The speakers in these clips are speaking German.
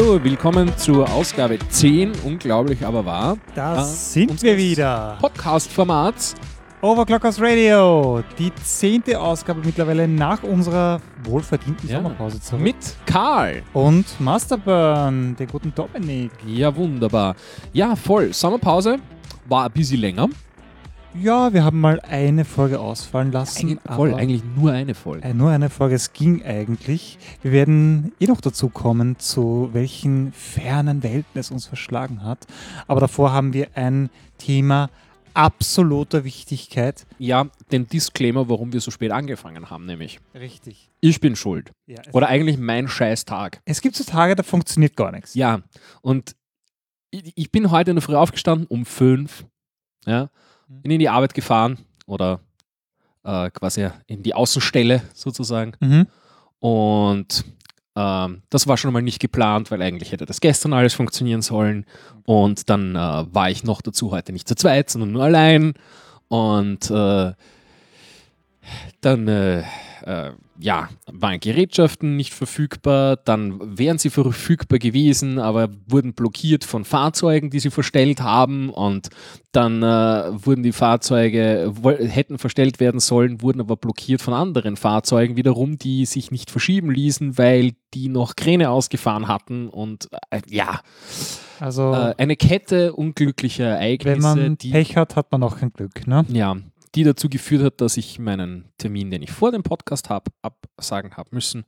hallo, willkommen zur Ausgabe 10, unglaublich aber wahr. Da Äh, sind wir wieder. Podcast-Formats. Overclockers Radio, die zehnte Ausgabe mittlerweile nach unserer wohlverdienten Ja. Sommerpause zurück. Mit Karl. Und Masterburn, den guten Dominik. Ja, wunderbar. Ja, voll. Sommerpause war ein bisschen länger. Ja, wir haben mal eine Folge ausfallen lassen. Eigentlich, voll, eigentlich nur eine Folge. Äh, nur eine Folge, es ging eigentlich. Wir werden eh noch dazu kommen, zu welchen fernen Welten es uns verschlagen hat. Aber davor haben wir ein Thema absoluter Wichtigkeit. Ja, den Disclaimer, warum wir so spät angefangen haben, nämlich. Richtig. Ich bin schuld. Ja, Oder eigentlich mein Scheißtag. es gibt so Tage, da funktioniert gar nichts. Ja, und ich, ich bin heute in der Früh aufgestanden um fünf. Ja. Bin in die Arbeit gefahren oder äh, quasi in die Außenstelle sozusagen. Mhm. Und ähm, das war schon mal nicht geplant, weil eigentlich hätte das gestern alles funktionieren sollen. Und dann äh, war ich noch dazu heute nicht zu zweit, sondern nur allein. Und äh, dann äh, äh, ja, waren Gerätschaften nicht verfügbar, dann wären sie verfügbar gewesen, aber wurden blockiert von Fahrzeugen, die sie verstellt haben und dann äh, wurden die Fahrzeuge, hätten verstellt werden sollen, wurden aber blockiert von anderen Fahrzeugen wiederum, die sich nicht verschieben ließen, weil die noch Kräne ausgefahren hatten und äh, ja, Also, äh, eine Kette unglücklicher Ereignisse, wenn man die Pech hat, hat man auch kein Glück. Ne? ja, die dazu geführt hat, dass ich meinen Termin, den ich vor dem Podcast habe, absagen habe müssen.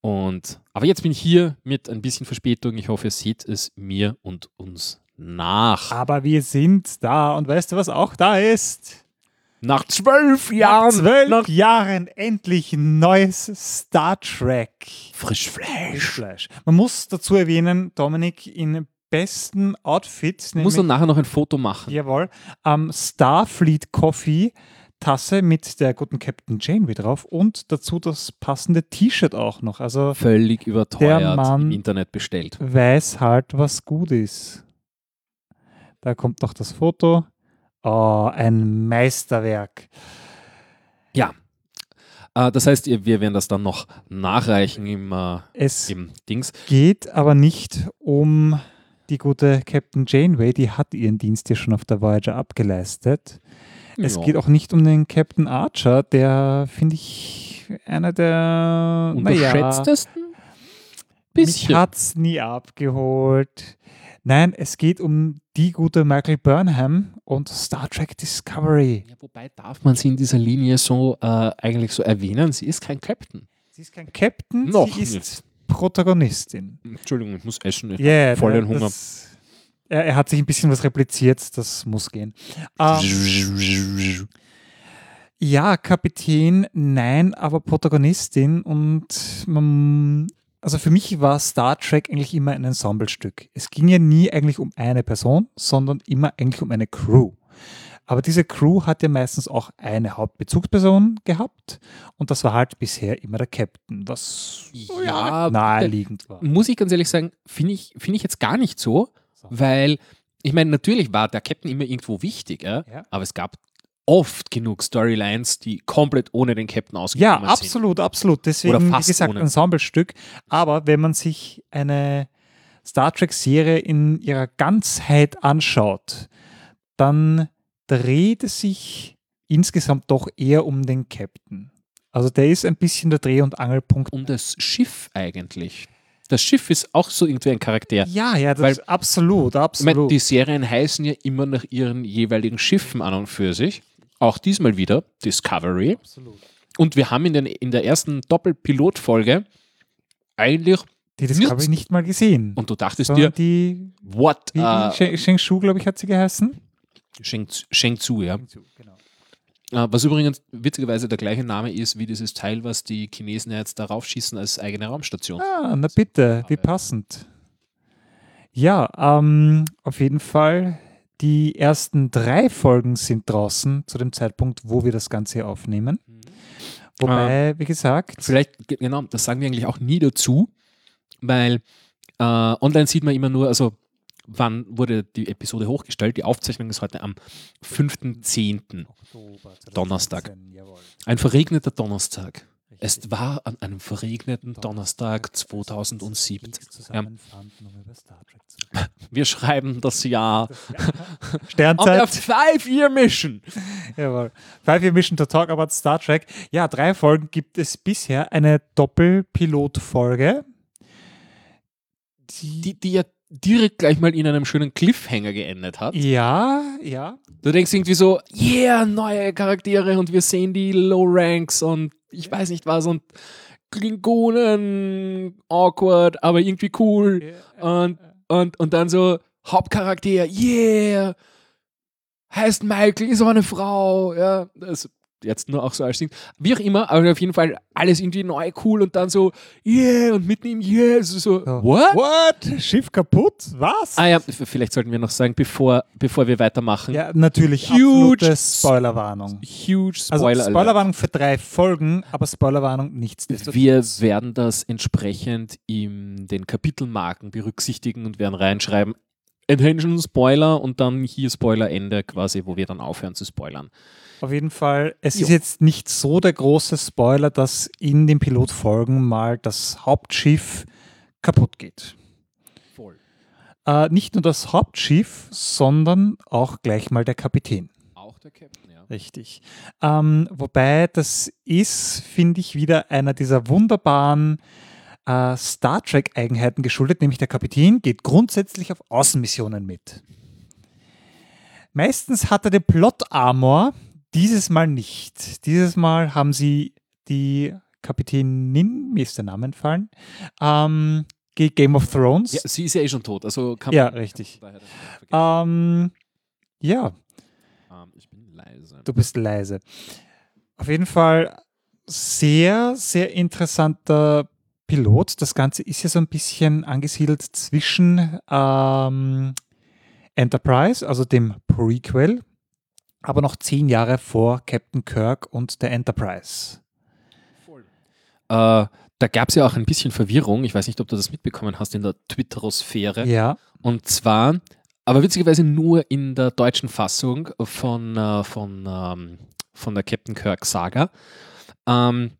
Und aber jetzt bin ich hier mit ein bisschen Verspätung. Ich hoffe, ihr seht es mir und uns nach. Aber wir sind da und weißt du, was auch da ist? Nach zwölf Nach Jahren zwölf nach Jahren endlich neues Star Trek. Frischfleisch. Fleisch. Man muss dazu erwähnen, Dominik in besten Outfit, Ich muss dann nachher noch ein Foto machen. jawohl, am Starfleet Coffee Tasse mit der guten Captain Janeway drauf und dazu das passende T-Shirt auch noch. Also Völlig überteuert Mann- im Internet bestellt. weiß halt, was gut ist. Da kommt noch das Foto. Oh, ein Meisterwerk. Äh, das heißt, wir werden das dann noch nachreichen im, äh, Es im Dings. geht aber nicht um die gute Captain Janeway, die hat ihren Dienst ja schon auf der Voyager abgeleistet. Es Ja. geht auch nicht um den Captain Archer, der finde ich einer der naja, Unterschätztesten? mich Bisschen. hat's nie abgeholt. Nein, es geht um die gute Michael Burnham und Star Trek Discovery. Ja, wobei darf man sie in dieser Linie so äh, eigentlich so erwähnen? Sie ist kein Captain. Sie ist kein Captain, Noch sie ist nicht. Protagonistin. Entschuldigung, ich muss essen. Ich Ja, hab vollen da- Hunger. das- Er, er hat sich ein bisschen was repliziert, das muss gehen. Ähm, ja, Kapitän, nein, aber Protagonistin und man, also für mich war Star Trek eigentlich immer ein Ensemblestück. Es ging ja nie eigentlich um eine Person, sondern immer eigentlich um eine Crew. Aber diese Crew hat ja meistens auch eine Hauptbezugsperson gehabt und das war halt bisher immer der Captain, was Ja, naheliegend war. muss ich ganz ehrlich sagen, finde ich, find ich jetzt gar nicht so, So. weil ich meine, natürlich war der Captain immer irgendwo wichtig, ja? Ja. aber es gab oft genug Storylines, die komplett ohne den Captain Ja, ausgekommen sind. absolut, absolut. Deswegen, Oder wie fast gesagt, ohne. Ensemblestück. Aber wenn man sich eine Star Trek-Serie in ihrer Ganzheit anschaut, dann dreht es sich insgesamt doch eher um den Captain. Also der ist ein bisschen der Dreh- und Angelpunkt. Um das Schiff eigentlich. Das Schiff ist auch so irgendwie ein Charakter. Ja, ja, das Weil- ist absolut, Ich absolut. die Serien heißen ja immer nach ihren jeweiligen Schiffen an und für sich. Auch diesmal wieder Discovery. absolut. Und wir haben in, den, in der ersten Doppelpilotfolge eigentlich, Die Discovery nicht mal gesehen. und du dachtest dir, die, what? wie, Sheng, Sheng Shu, glaube ich, hat sie geheißen. Sheng, Sheng Tzu, ja. Genau. Äh, was übrigens witzigerweise der gleiche Name ist wie dieses Teil, was die Chinesen ja jetzt darauf schießen als eigene Raumstation. Ah, na bitte, wie passend. Ja, ähm, auf jeden Fall. Die ersten drei Folgen sind draußen zu dem Zeitpunkt, wo wir das Ganze hier aufnehmen. Wobei, wie gesagt, Vielleicht, ge- genau, das sagen wir eigentlich auch nie dazu, weil äh, online sieht man immer nur, also wann wurde die Episode hochgestellt? Die Aufzeichnung ist heute am 5.10. Oktober Donnerstag. 2017, jawohl. Ein verregneter Donnerstag. Es war an einem verregneten Donnerstag 2017. Ja. Wir schreiben das Jahr. Sternzeit. On der Five-Year-Mission. Jawohl. Five-Year Mission to talk about Star Trek. Ja, drei Folgen gibt es bisher. Eine Doppelpilot-Folge. Die, die ja direkt gleich mal in einem schönen Cliffhanger geendet hat. Ja, ja. Du denkst irgendwie so, yeah, neue Charaktere und wir sehen die Low Ranks und ich weiß nicht was und Klingonen awkward, aber irgendwie cool. Und, und, und dann so Hauptcharakter, yeah, heißt Michael, ist aber eine Frau. Ja, das jetzt nur auch so als Ding. Wie auch immer, aber auf jeden Fall alles irgendwie neu, cool und dann so, yeah, und mitten im yeah, so, so Ja. what? What? Schiff kaputt? Was? Ah ja, vielleicht sollten wir noch sagen, bevor, bevor wir weitermachen, Ja, natürlich. Huge Spoilerwarnung. huge Also Spoiler. Alert. Spoilerwarnung für drei Folgen, aber Spoilerwarnung nichtsdestotrotz. Wir werden das entsprechend in den Kapitelmarken berücksichtigen und werden reinschreiben, Attention Spoiler und dann hier Spoiler Ende quasi, wo wir dann aufhören zu spoilern. Auf jeden Fall, es Jo. ist jetzt nicht so der große Spoiler, dass in den Pilotfolgen mal das Hauptschiff kaputt geht. Voll. Äh, nicht nur das Hauptschiff, sondern auch gleich mal der Kapitän. Auch der Captain, ja. Richtig. Ähm, wobei das ist, finde ich, wieder einer dieser wunderbaren äh, Star Trek-Eigenheiten geschuldet, nämlich der Kapitän geht grundsätzlich auf Außenmissionen mit. Meistens hat er den Plot-Armor, dieses Mal nicht. Dieses Mal haben sie die Kapitänin, mir ist der Name entfallen, ähm, Game of Thrones. ja. Sie ist ja eh schon tot, also kann Ja, man richtig. Kann man Ähm, ja, ähm, ich bin leise. Du bist leise. Auf jeden Fall sehr, sehr interessanter Pilot. Das Ganze ist ja so ein bisschen angesiedelt zwischen ähm, Enterprise, also dem Prequel, aber noch zehn Jahre vor Captain Kirk und der Enterprise. Äh, da gab es ja auch ein bisschen Verwirrung. Ich weiß nicht, ob du das mitbekommen hast in der Twitterosphäre. Ja, Und zwar, aber witzigerweise nur in der deutschen Fassung von, äh, von, ähm, von der Captain Kirk Saga. Ähm,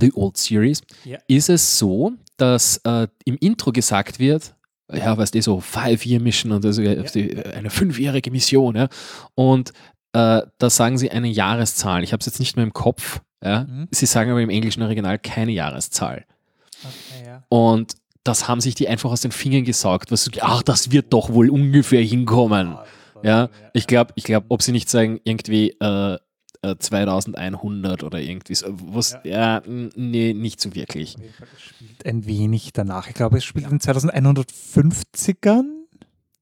The Old Series. Ja. Ist es so, dass äh, im Intro gesagt wird, ja, weißt du, so Five-Year-Mission und also äh, die- eine fünfjährige Mission, ja. Und äh, da sagen sie eine Jahreszahl. Ich habe es jetzt nicht mehr im Kopf. Ja. Mhm. Sie sagen aber im englischen Original keine Jahreszahl. okay, ja. Und das haben sich die einfach aus den Fingern gesaugt. Was, ach, das wird doch wohl ungefähr hinkommen. Ja, ich glaube, ich glaub, ob sie nicht sagen, irgendwie äh, äh, 2100 oder irgendwie so. Was, ja, n- nee, nicht so wirklich. Es spielt ein wenig danach. Ich glaube, es spielt in 2150ern.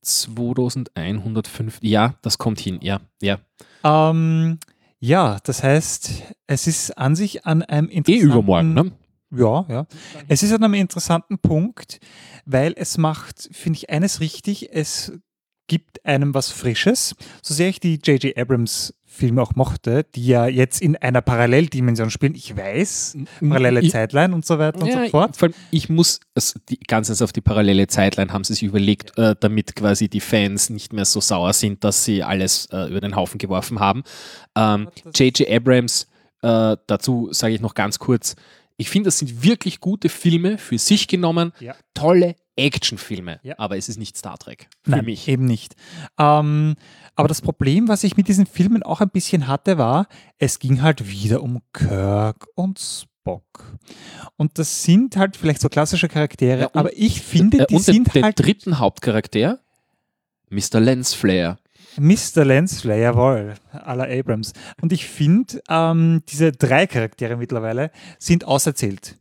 2105, ja, das kommt hin, ja, ja. Ähm, ja, das heißt, es ist an sich an einem Eh interessanten... übermorgen, ne? Ja, ja. Es ist an einem interessanten Punkt, weil es macht, finde ich, eines richtig, es gibt einem was Frisches. So sehr ich die J.J. Abrams Filme auch mochte, die ja jetzt in einer Paralleldimension spielen. Ich weiß, parallele Ich- Zeitline und so weiter und Ja, so fort. Vor allem, ich muss, also die, ganz auf die parallele Zeitline haben sie sich überlegt, äh, damit quasi die Fans nicht mehr so sauer sind, dass sie alles äh, über den Haufen geworfen haben. Ähm, J.J. Abrams, äh, dazu sage ich noch ganz kurz, ich finde, das sind wirklich gute Filme für sich genommen, Ja. tolle Actionfilme, Ja. aber es ist nicht Star Trek für Nein, mich. eben nicht. Ähm, aber das Problem, was ich mit diesen Filmen auch ein bisschen hatte, war, es ging halt wieder um Kirk und Spock. Und das sind halt vielleicht so klassische Charaktere, Ja, und- aber ich finde, Äh, die und den, sind den halt dritten Hauptcharakter, Mr. Lens Flair. Mr. Lensflair, jawohl, à la Abrams. Und ich finde, ähm, diese drei Charaktere mittlerweile sind auserzählt.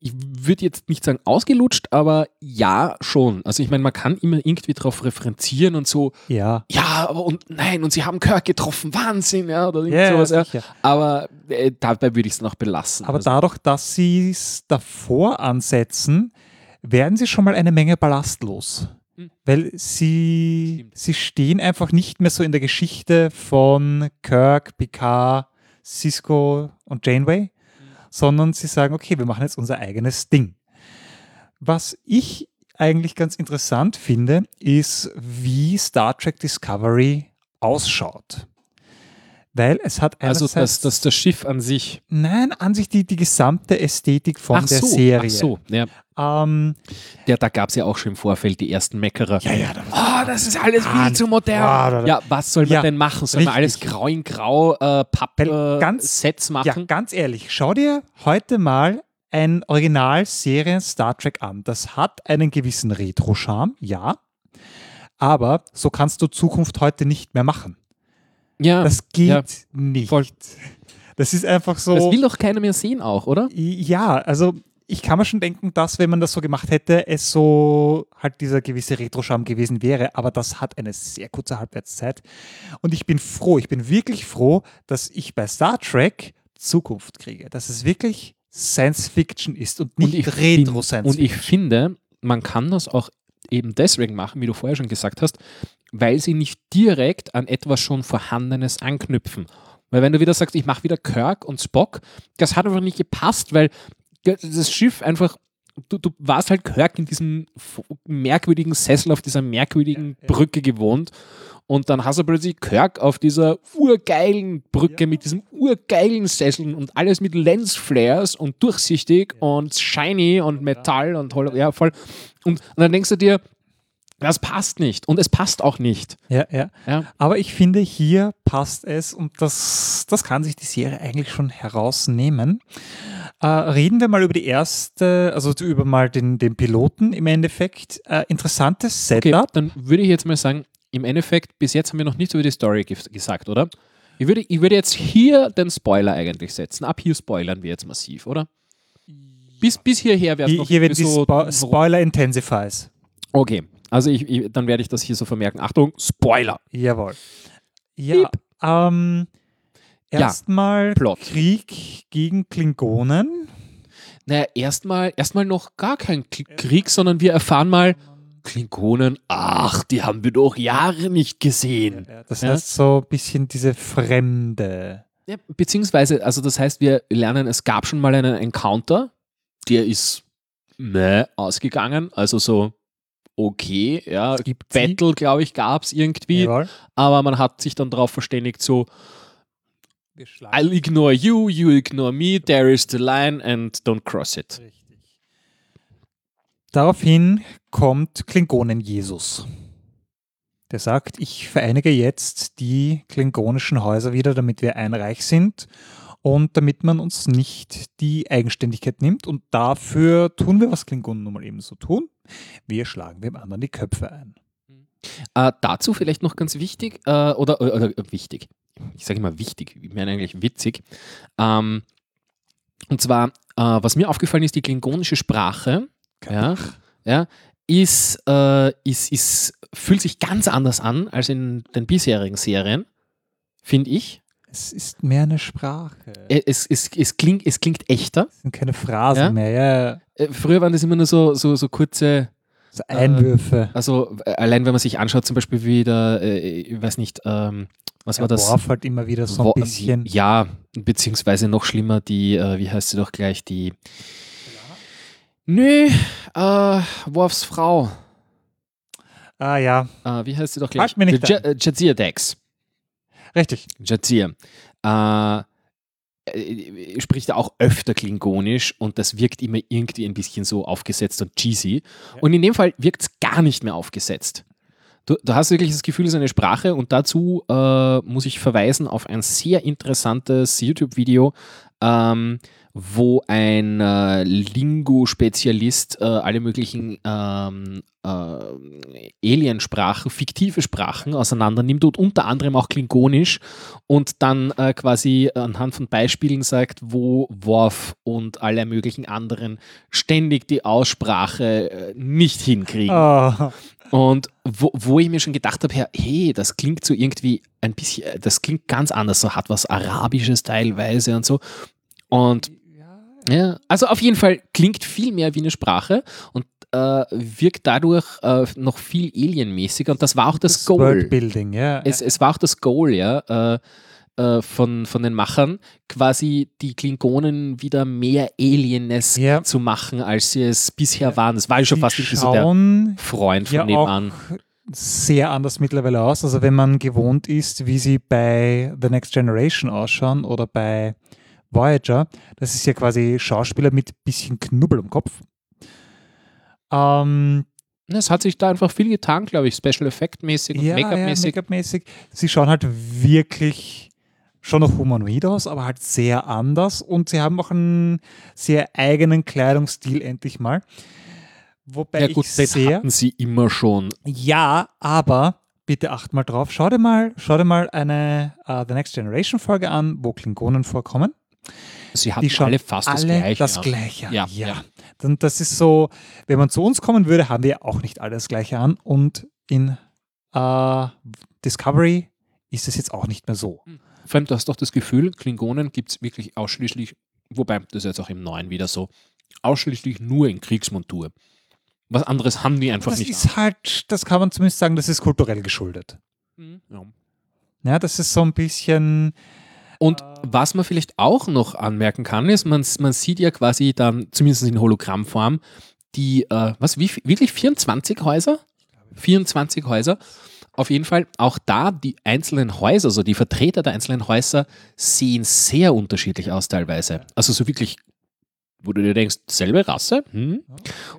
Ich würde jetzt nicht sagen ausgelutscht, aber ja, schon. Also ich meine, man kann immer irgendwie darauf referenzieren und so, Ja. ja, aber und nein, und sie haben Kirk getroffen, Wahnsinn, ja, oder Ja, sowas, ja. sicher. Aber äh, dabei würde ich es noch belassen. Aber also, dadurch, dass sie es davor ansetzen, werden sie schon mal eine Menge Ballast los. Hm. Weil sie, Stimmt. sie stehen einfach nicht mehr so in der Geschichte von Kirk, Picard, Cisco und Janeway, sondern sie sagen, okay, wir machen jetzt unser eigenes Ding. Was ich eigentlich ganz interessant finde, ist, wie Star Trek Discovery ausschaut. Weil es hat Also einerseits... das, das, das Schiff an sich. Nein, an sich die, die gesamte Ästhetik von ach der so, Serie. Ach so, ja. Ähm, ja da gab es ja auch schon im Vorfeld die ersten Meckerer. ja, ja, da Ah, das ist alles viel zu modern. Ah, da- da- Ja, was soll man Ja, denn machen? Soll man richtig. alles grau in grau äh, Weil ganz- Papp-Sets Ja, machen? ganz ehrlich, schau dir heute mal ein Original-Serien Star Trek an. Das hat einen gewissen Retro-Charme, ja. Aber so kannst du Zukunft heute nicht mehr machen. Ja, Das geht ja, nicht. voll. Das ist einfach so. das will doch keiner mehr sehen auch, oder? Ja, also ich kann mir schon denken, dass wenn man das so gemacht hätte, es so halt dieser gewisse Retro-Charme gewesen wäre, aber das hat eine sehr kurze Halbwertszeit. Und ich bin froh, ich bin wirklich froh, dass ich bei Star Trek Zukunft kriege, dass es wirklich Science Fiction ist und nicht ich Retro fin- Science Und ich Fiction. finde, man kann das auch eben deswegen machen, wie du vorher schon gesagt hast, weil sie nicht direkt an etwas schon Vorhandenes anknüpfen. Weil wenn du wieder sagst, ich mache wieder Kirk und Spock, das hat einfach nicht gepasst, weil das Schiff einfach, du, du warst halt Kirk in diesem merkwürdigen Sessel auf dieser merkwürdigen Brücke gewohnt und dann hast du plötzlich Kirk auf dieser urgeilen Brücke mit diesem urgeilen Sessel und alles mit Lensflares und durchsichtig und shiny und Metall und hol ja voll. Und, und dann denkst du dir, das passt nicht und es passt auch nicht. Ja, ja. Ja. Aber ich finde, hier passt es und das, das kann sich die Serie eigentlich schon herausnehmen. Äh, reden wir mal über die erste, also über mal den, den Piloten im Endeffekt. Äh, interessantes Okay, Setup. dann würde ich jetzt mal sagen, im Endeffekt, bis jetzt haben wir noch nichts über die Story ges gesagt, oder? Ich würde, ich würde jetzt hier den Spoiler eigentlich setzen. Ab hier spoilern wir jetzt massiv, oder? Bis, bis hierher wäre es noch hier werden die so. Spo Spoiler Intensifies. Okay, also ich, ich, dann werde ich das hier so vermerken. Achtung, Spoiler. Jawohl. Ja, ähm, Ja, erstmal Plot. Krieg gegen Klingonen. Naja, erstmal erstmal noch gar kein Krieg, sondern wir erfahren mal, Klingonen, ach, die haben wir doch Jahre nicht gesehen. Das Ja. heißt so ein bisschen diese Fremde. Ja, beziehungsweise, also das heißt, wir lernen, es gab schon mal einen Encounter, der ist meh ausgegangen, also so okay, ja, gibt. Battle, glaube ich, gab es irgendwie, Jawohl. aber man hat sich dann darauf verständigt, so, I'll ignore you, you ignore me, there is the line and don't cross it. Daraufhin kommt Klingonen-Jesus. Der sagt, ich vereinige jetzt die klingonischen Häuser wieder, damit wir ein Reich sind und damit man uns nicht die Eigenständigkeit nimmt. Und dafür tun wir, was Klingonen nun mal eben so tun. Wir schlagen dem anderen die Köpfe ein. Äh, dazu vielleicht noch ganz wichtig, äh, oder, oder, oder wichtig, ich sage immer wichtig, ich meine eigentlich witzig. Ähm, und zwar, äh, was mir aufgefallen ist, die klingonische Sprache, ja, ja, ist, äh, ist, ist, fühlt sich ganz anders an als in den bisherigen Serien, finde ich. Es ist mehr eine Sprache. Äh, Es, es, es, klingt, es klingt echter. Es sind keine Phrasen Ja? mehr, ja. Äh, früher waren das immer nur so, so, so kurze, So Einwürfe. also äh, allein wenn man sich anschaut, zum Beispiel wie der, äh, ich weiß nicht, ähm, was war er das? warf halt immer wieder so ein Wo- bisschen. Ja, beziehungsweise noch schlimmer, die, äh, wie heißt sie doch gleich, die. Nö, äh, Worfs Frau. Ah ja, Äh, wie heißt sie doch gleich? Frag mich nicht Ja- äh, Jadzia Dex. richtig. Jadzia. Äh, äh, spricht auch öfter klingonisch und das wirkt immer irgendwie ein bisschen so aufgesetzt und cheesy. Und in dem Fall wirkt es gar nicht mehr aufgesetzt. Du, du hast wirklich das Gefühl, es ist eine Sprache und dazu äh, muss ich verweisen auf ein sehr interessantes YouTube-Video, ähm, wo ein äh, Lingo-Spezialist äh, alle möglichen ähm, äh, Aliensprachen, fiktive Sprachen auseinander nimmt und unter anderem auch Klingonisch und dann äh, quasi anhand von Beispielen sagt, wo Worf und alle möglichen anderen ständig die Aussprache äh, nicht hinkriegen. Oh, Und wo, wo ich mir schon gedacht habe, hey, das klingt so irgendwie ein bisschen, das klingt ganz anders, so hat was Arabisches teilweise und so. Und ja, also auf jeden Fall klingt viel mehr wie eine Sprache und äh, wirkt dadurch äh, noch viel alienmäßiger. Und das war auch das, Goal. Worldbuilding, ja. Es, es war auch das Goal, ja, äh, äh, von, von den Machern, quasi die Klingonen wieder mehr Alienness Ja. zu machen, als sie es bisher waren. Das war ja schon Sie fast so der Freund von ja nebenan. auch sehr anders mittlerweile aus. Also wenn man gewohnt ist, wie sie bei The Next Generation ausschauen oder bei Voyager, das ist ja quasi Schauspieler mit bisschen Knubbel im Kopf. Ähm, es hat sich da einfach viel getan, glaube ich, Special Effect-mäßig und ja, Make-up-mäßig. Ja, Make sie schauen halt wirklich schon noch humanoid aus, aber halt sehr anders und sie haben auch einen sehr eigenen Kleidungsstil endlich mal. Wobei ja gut, ich das sehr, hatten sie immer schon. Ja, aber bitte acht mal drauf. Schau dir mal, schau dir mal eine uh, The Next Generation Folge an, wo Klingonen vorkommen. Sie hatten die alle fast alle das Gleiche. Das Gleiche. Ja, ja. ja. Dann das ist so, wenn man zu uns kommen würde, haben wir auch nicht alle das Gleiche an. Und in uh, Discovery ist es jetzt auch nicht mehr so. Hm. Vor allem, du hast doch das Gefühl, Klingonen gibt es wirklich ausschließlich, wobei das ist jetzt auch im Neuen wieder so, ausschließlich nur in Kriegsmontur. Was anderes haben die einfach das nicht. Das ist an. halt, das kann man zumindest sagen, das ist kulturell geschuldet. Mhm. Ja. ja, das ist so ein bisschen. Und was man vielleicht auch noch anmerken kann, ist, man, man sieht ja quasi dann, zumindest in Hologrammform, die, äh, was, wie, wirklich 24 Häuser? 24 Häuser. Auf jeden Fall auch da die einzelnen Häuser, also die Vertreter der einzelnen Häuser sehen sehr unterschiedlich aus teilweise. Also so wirklich, wo du dir denkst, selbe Rasse. Hm?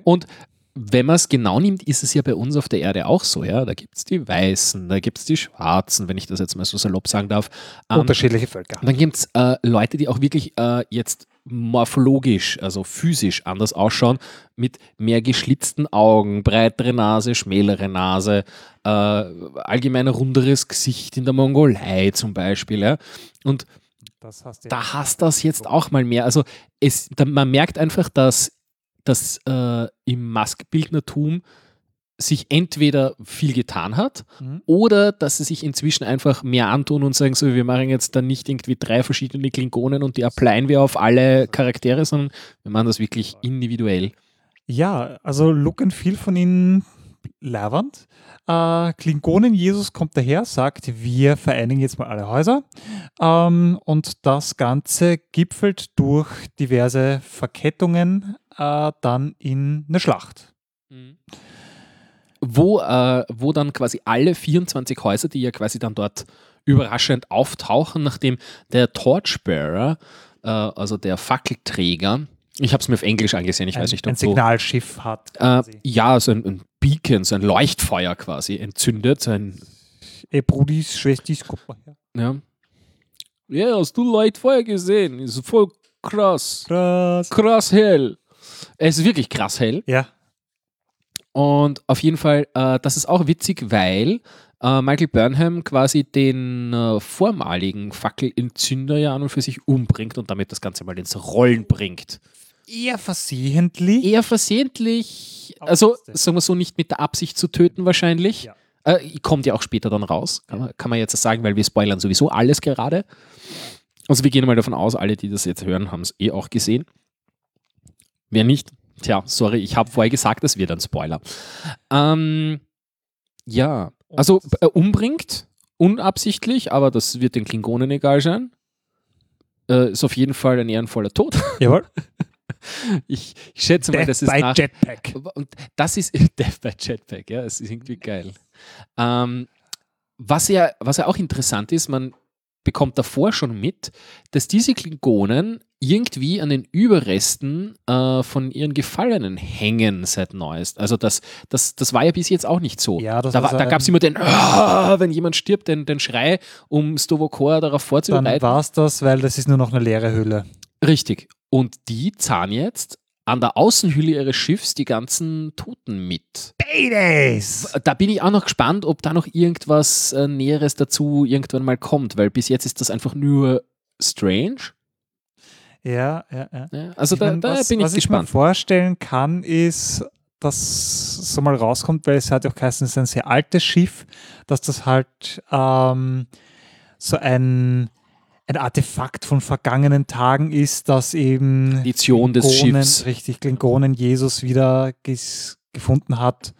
Und wenn man es genau nimmt, ist es ja bei uns auf der Erde auch so, ja. Da gibt es die Weißen, da gibt es die Schwarzen, wenn ich das jetzt mal so salopp sagen darf. Ähm, Unterschiedliche Völker. Dann gibt es äh, Leute, die auch wirklich äh, jetzt morphologisch, also physisch anders ausschauen, mit mehr geschlitzten Augen, breitere Nase, schmälere Nase, äh, allgemein runderes Gesicht in der Mongolei zum Beispiel. Ja. Und da hast das jetzt auch mal mehr. Also es, man merkt einfach, dass dass äh, im Maskbildnertum sich entweder viel getan hat mhm. oder dass sie sich inzwischen einfach mehr antun und sagen, so, wir machen jetzt dann nicht irgendwie drei verschiedene Klingonen und die applyen wir auf alle Charaktere, sondern wir machen das wirklich individuell. Ja, also Look and Feel von ihnen leibend. Äh, Klingonen Jesus kommt daher, sagt, wir vereinigen jetzt mal alle Häuser. Ähm, und das Ganze gipfelt durch diverse Verkettungen äh, dann in eine Schlacht. Mhm. Wo, äh, wo dann quasi alle 24 Häuser, die ja quasi dann dort überraschend auftauchen, nachdem der Torchbearer, äh, also der Fackelträger, ich habe es mir auf Englisch angesehen, ich ein, weiß nicht, ob ein Signalschiff hat. Äh, ja, so ein, ein, Beacon, so ein Leuchtfeuer quasi entzündet. So ein Ey, Brudis, Schwestis, guck mal her. Ja. Ja, hast du Leuchtfeuer gesehen? Ist voll krass. Krass. Krass hell. Es ist wirklich krass hell. Ja. Und auf jeden Fall, äh, das ist auch witzig, weil äh, Michael Burnham quasi den äh, vormaligen Fackelentzünder ja an und für sich umbringt und damit das Ganze mal ins Rollen bringt. Eher versehentlich. Eher versehentlich, also sagen wir so, nicht mit der Absicht zu töten wahrscheinlich. Ja. Äh, kommt ja auch später dann raus, kann man, kann man jetzt sagen, weil wir spoilern sowieso alles gerade. Also wir gehen mal davon aus, alle, die das jetzt hören, haben es eh auch gesehen. Wer nicht, tja, sorry, ich habe vorher gesagt, das wird ein Spoiler. Ähm, ja, also äh, umbringt, unabsichtlich, aber das wird den Klingonen egal sein. Äh, ist auf jeden Fall ein ehrenvoller Tod. Jawohl. Ich, ich, schätze mal, Death das ist by nach, Jetpack. Und das ist Death by Jetpack, ja, es ist irgendwie geil. Ähm, was ja, was ja auch interessant ist, man bekommt davor schon mit, dass diese Klingonen irgendwie an den Überresten äh, von ihren Gefallenen hängen seit neuest. Also das, das, das war ja bis jetzt auch nicht so. Ja, da da gab es immer den, oh, wenn jemand stirbt, den, den Schrei, um Stovokor darauf vorzubereiten. Dann war es das, weil das ist nur noch eine leere Hülle. Richtig. Und die zahlen jetzt an der Außenhülle ihres Schiffs die ganzen Toten mit. Badass! Da bin ich auch noch gespannt, ob da noch irgendwas äh, Näheres dazu irgendwann mal kommt, weil bis jetzt ist das einfach nur strange. Ja, ja, ja. ja also da, meine, da was, bin ich was gespannt. Was ich mir vorstellen kann, ist, dass so mal rauskommt, weil es hat auch geheißen, es ist ein sehr altes Schiff, dass das halt ähm, so ein, ein Artefakt von vergangenen Tagen ist, dass eben Edition des Schiffs. richtig Klingonen Jesus wieder gefunden hat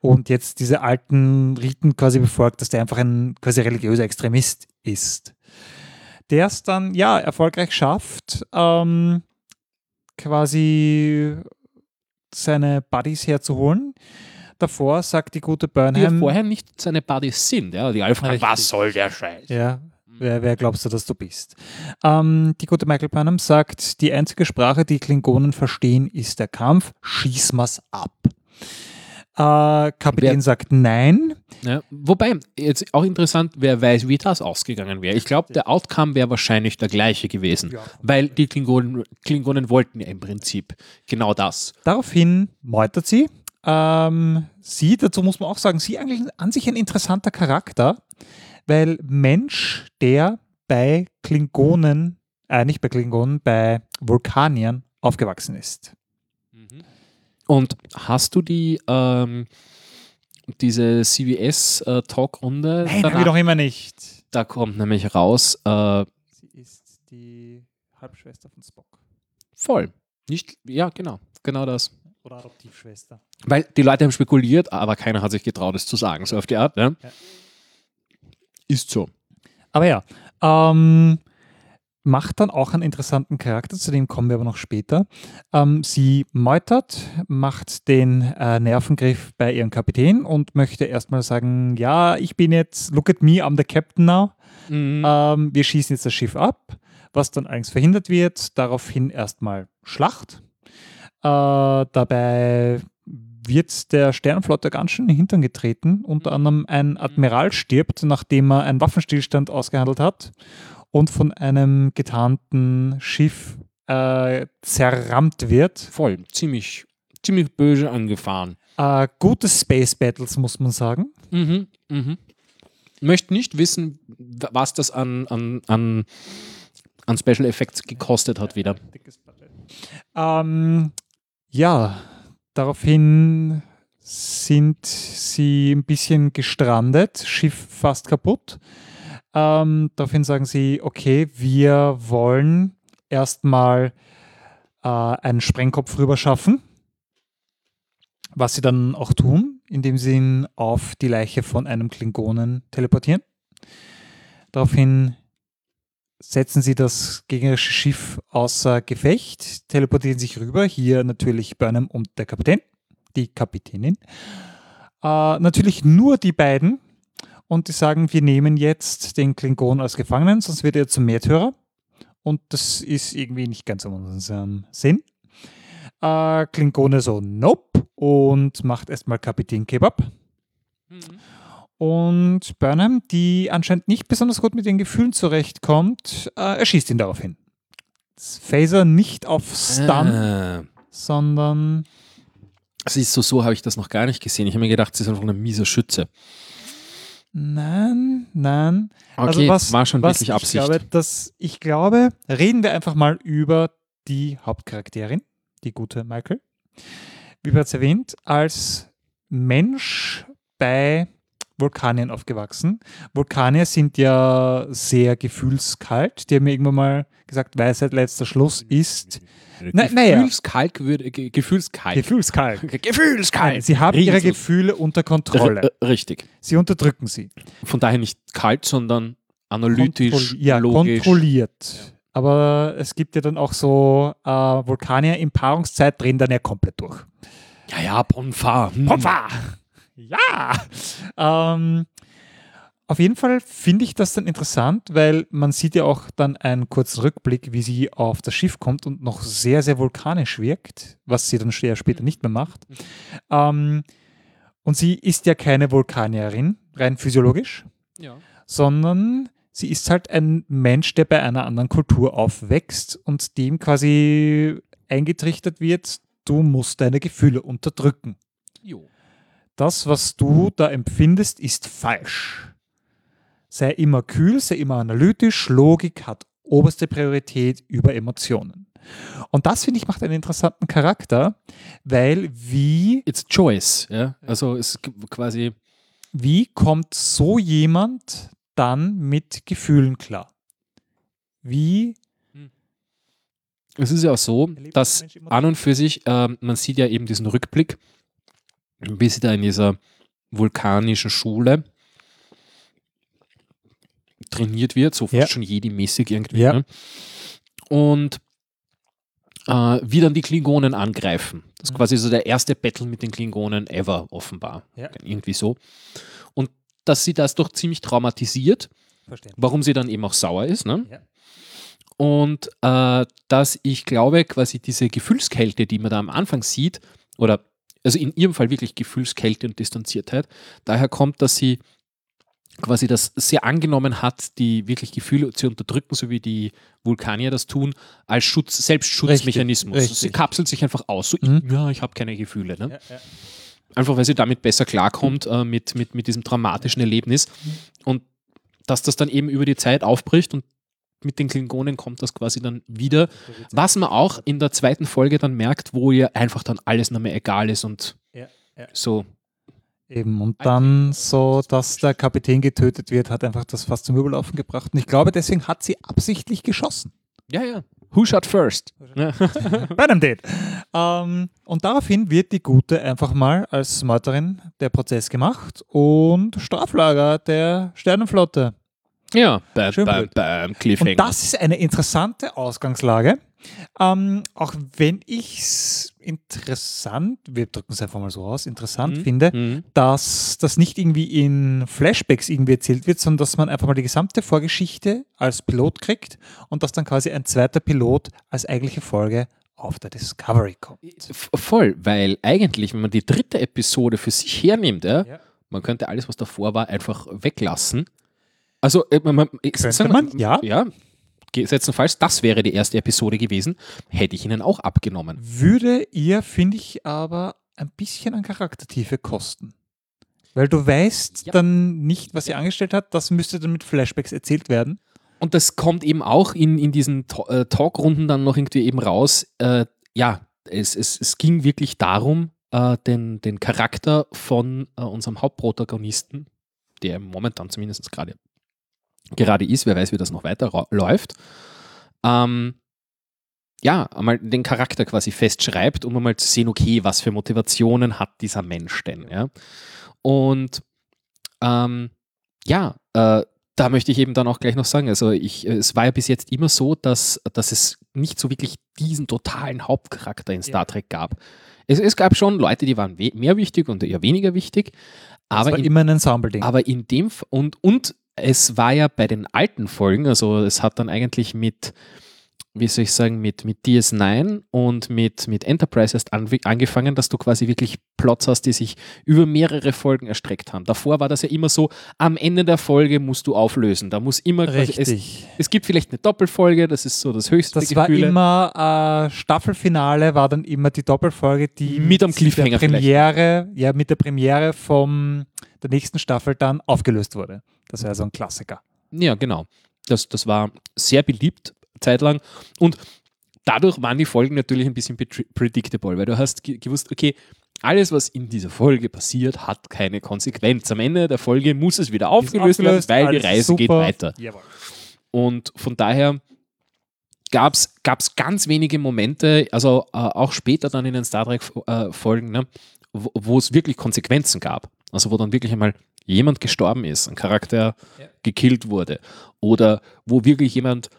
und jetzt diese alten Riten quasi befolgt, dass der einfach ein quasi religiöser Extremist ist der es dann ja erfolgreich schafft, ähm, quasi seine Buddies herzuholen. davor sagt die gute Die ja Burnham. vorher nicht seine Buddies sind. Ja? Die Richtig. was soll der Scheiß? Ja, wer, wer glaubst du, dass du bist? Ähm, die gute Michael Burnham sagt, die einzige Sprache, die Klingonen verstehen, ist der Kampf. Schieß mal's ab. Äh, Kapitän Wer- sagt nein. Ja, wobei, jetzt auch interessant, wer weiß, wie das ausgegangen wäre. Ich glaube, der Outcome wäre wahrscheinlich der gleiche gewesen, Ja. weil die Klingonen, Klingonen wollten ja im Prinzip genau das. Daraufhin meutert sie. Ähm, sie, dazu muss man auch sagen, sie eigentlich an sich ein interessanter Charakter, weil Mensch, der bei Klingonen, äh, nicht bei Klingonen, bei Vulkaniern aufgewachsen ist. Und hast du die, ähm, diese CBS-Talkrunde? Nein, habe ich doch immer nicht. da kommt nämlich raus, äh, Sie ist die Halbschwester von Spock. voll. Nicht, ja, genau, genau das. Oder Adoptivschwester. Weil die Leute haben spekuliert, aber keiner hat sich getraut, es zu sagen, so auf die Art. Ne? Ja. Ist so. Aber ja, ähm, macht dann auch einen interessanten Charakter, zu dem kommen wir aber noch später. Ähm, sie meutert, macht den äh, Nervengriff bei ihrem Kapitän und möchte erstmal sagen, ja, ich bin jetzt, look at me, I'm the captain now. Mhm. Ähm, wir schießen jetzt das Schiff ab, was dann allerdings verhindert wird. Daraufhin erstmal Schlacht. Äh, dabei wird der Sternenflotte ganz schön in den Hintern getreten. Unter anderem ein Admiral stirbt, nachdem er einen Waffenstillstand ausgehandelt hat und von einem getarnten Schiff äh, zerrammt wird. Voll. Ziemlich, ziemlich böse angefahren. Äh, gute Space Battles, muss man sagen. Mhm, mhm. Möchte nicht wissen, was das an, an, an, an Special Effects gekostet hat wieder. Ähm, ja, daraufhin sind sie ein bisschen gestrandet, Schiff fast kaputt. Ähm, daraufhin sagen sie, okay, wir wollen erstmal äh, einen Sprengkopf rüber schaffen. Was sie dann auch tun, indem sie ihn auf die Leiche von einem Klingonen teleportieren. Daraufhin setzen sie das gegnerische Schiff außer Gefecht, teleportieren sich rüber. Hier natürlich Burnham und der Kapitän, die Kapitänin. Äh, natürlich nur die beiden. Und die sagen, wir nehmen jetzt den Klingon als Gefangenen, sonst wird er zum Märtyrer. Und das ist irgendwie nicht ganz in unserem Sinn. Äh, Klingone so, nope. Und macht erstmal Kapitän Kebab. Und Burnham, die anscheinend nicht besonders gut mit den Gefühlen zurechtkommt, äh, erschießt ihn daraufhin. Das Phaser nicht auf Stun, Äh, sondern siehst du, so habe ich das noch gar nicht gesehen. Ich habe mir gedacht, sie ist einfach ein mieser Schütze. Nein, nein. Okay, also was, war schon was wirklich ich Absicht. Glaube, dass, ich glaube, reden wir einfach mal über die Hauptcharakterin, die gute Michael. Wie bereits erwähnt, als Mensch bei Vulkanien aufgewachsen. Vulkanier sind ja sehr gefühlskalt. Die haben mir irgendwann mal gesagt, Weisheit letzter Schluss ist Na- naja. Gefühlskalk würde, ge Gefühlskalk. gefühlskalt. Gefühlskalk. Sie haben ihre. Gefühle unter Kontrolle. R- äh, Richtig. Sie unterdrücken sie. Von daher nicht kalt, sondern analytisch, Kontrolli- ja, logisch. kontrolliert. Aber es gibt ja dann auch so äh, Vulkanier in Paarungszeit drehen dann ja komplett durch. Ja, ja, Bonfar. Hm. Poppa! Ja! Ähm, auf jeden Fall finde ich das dann interessant, weil man sieht ja auch dann einen kurzen Rückblick, wie sie auf das Schiff kommt und noch sehr, sehr vulkanisch wirkt, was sie dann später nicht mehr macht. Ähm, und sie ist ja keine Vulkanierin, rein physiologisch, Ja. sondern sie ist halt ein Mensch, der bei einer anderen Kultur aufwächst und dem quasi eingetrichtert wird, du musst deine Gefühle unterdrücken. Jo. Das, was du da empfindest, ist falsch. Sei immer kühl, sei immer analytisch, Logik hat oberste Priorität über Emotionen. Und das, finde ich, macht einen interessanten Charakter, weil wie, It's choice. Ja? Also es ist quasi wie kommt so jemand dann mit Gefühlen klar? Wie Es ist ja auch so, dass an und für sich, ähm, man sieht ja eben diesen Rückblick, wie sie da in dieser vulkanischen Schule trainiert wird, so fast Ja. schon Jedi-mäßig irgendwie. Ja. Ne? Und äh, wie dann die Klingonen angreifen. Das ist mhm. quasi so der erste Battle mit den Klingonen ever, offenbar. Ja. Irgendwie so. Und dass sie das doch ziemlich traumatisiert, warum sie dann eben auch sauer ist. Ne? Ja. Und äh, dass ich glaube, quasi diese Gefühlskälte, die man da am Anfang sieht, oder also in ihrem Fall wirklich Gefühlskälte und Distanziertheit, daher kommt, dass sie quasi das sehr angenommen hat, die wirklich Gefühle zu unterdrücken, so wie die Vulkanier das tun, als Schutz, Selbstschutzmechanismus. Richtig, richtig. Sie kapselt sich einfach aus. So, mhm. ich, ja, ich habe keine Gefühle. Ne? Ja, ja. Einfach weil sie damit besser klarkommt äh, mit, mit, mit diesem dramatischen Erlebnis. Und dass das dann eben über die Zeit aufbricht und mit den Klingonen kommt das quasi dann wieder. Was man auch in der zweiten Folge dann merkt, wo ihr einfach dann alles nicht mehr egal ist und ja, so Eben, und dann so, dass der Kapitän getötet wird, hat einfach das fast zum Überlaufen gebracht. Und ich glaube, deswegen hat sie absichtlich geschossen. Ja, ja. Who shot first? Bei einem Date. Ähm, und daraufhin wird die Gute einfach mal als Mörderin der Prozess gemacht und Straflager der Sternenflotte. Ja, bam, bam, bam, Cliffhanger. Und das ist eine interessante Ausgangslage. Ähm, auch wenn ich es interessant, wir drücken es einfach mal so aus, interessant mhm. finde, mhm. dass das nicht irgendwie in Flashbacks irgendwie erzählt wird, sondern dass man einfach mal die gesamte Vorgeschichte als Pilot kriegt und dass dann quasi ein zweiter Pilot als eigentliche Folge auf der Discovery kommt. Voll, weil eigentlich, wenn man die dritte Episode für sich hernimmt, ja, ja. man könnte alles, was davor war, einfach weglassen. Also, äh, man, könnte man, ja. ja gesetzenfalls, das wäre die erste Episode gewesen, hätte ich ihnen auch abgenommen. Würde ihr, finde ich, aber ein bisschen an Charaktertiefe kosten. Weil du weißt ja. dann nicht, was sie angestellt hat, das müsste dann mit Flashbacks erzählt werden. Und das kommt eben auch in, in diesen äh, Talkrunden dann noch irgendwie eben raus. Äh, ja, es, es, es ging wirklich darum, äh, den, den Charakter von äh, unserem Hauptprotagonisten, der momentan zumindest gerade gerade ist, wer weiß, wie das noch weiter läuft, ähm, ja, einmal den Charakter quasi festschreibt, um einmal zu sehen, okay, was für Motivationen hat dieser Mensch denn, ja. Und ähm, ja, äh, da möchte ich eben dann auch gleich noch sagen, also ich, es war ja bis jetzt immer so, dass, dass es nicht so wirklich diesen totalen Hauptcharakter in Star Trek gab. Es, es gab schon Leute, die waren mehr wichtig und eher weniger wichtig. Aber in, immer ein Ensemble-Ding. Aber in dem und, und es war ja bei den alten Folgen, also es hat dann eigentlich mit, wie soll ich sagen, mit, mit DS9 und mit, mit Enterprise erst an, angefangen, dass du quasi wirklich Plots hast, die sich über mehrere Folgen erstreckt haben. Davor war das ja immer so, am Ende der Folge musst du auflösen. Da muss immer quasi, es, es, gibt vielleicht eine Doppelfolge, das ist so das höchste Das Gefühle. war immer, äh, Staffelfinale war dann immer die Doppelfolge, die mit am Cliffhanger der Premiere, ja, mit der Premiere vom der nächsten Staffel dann aufgelöst wurde. Das wäre so ein Klassiker. Ja, genau. Das, das war sehr beliebt zeitlang und dadurch waren die Folgen natürlich ein bisschen predictable, weil du hast gewusst, okay, alles, was in dieser Folge passiert, hat keine Konsequenz. Am Ende der Folge muss es wieder aufgelöst werden, weil die Reise super. geht weiter. Jawohl. Und von daher gab es ganz wenige Momente, also äh, auch später dann in den Star Trek-Folgen, äh, ne, wo es wirklich Konsequenzen gab. Also wo dann wirklich einmal jemand gestorben ist, ein Charakter ja. gekillt wurde oder wo wirklich jemand,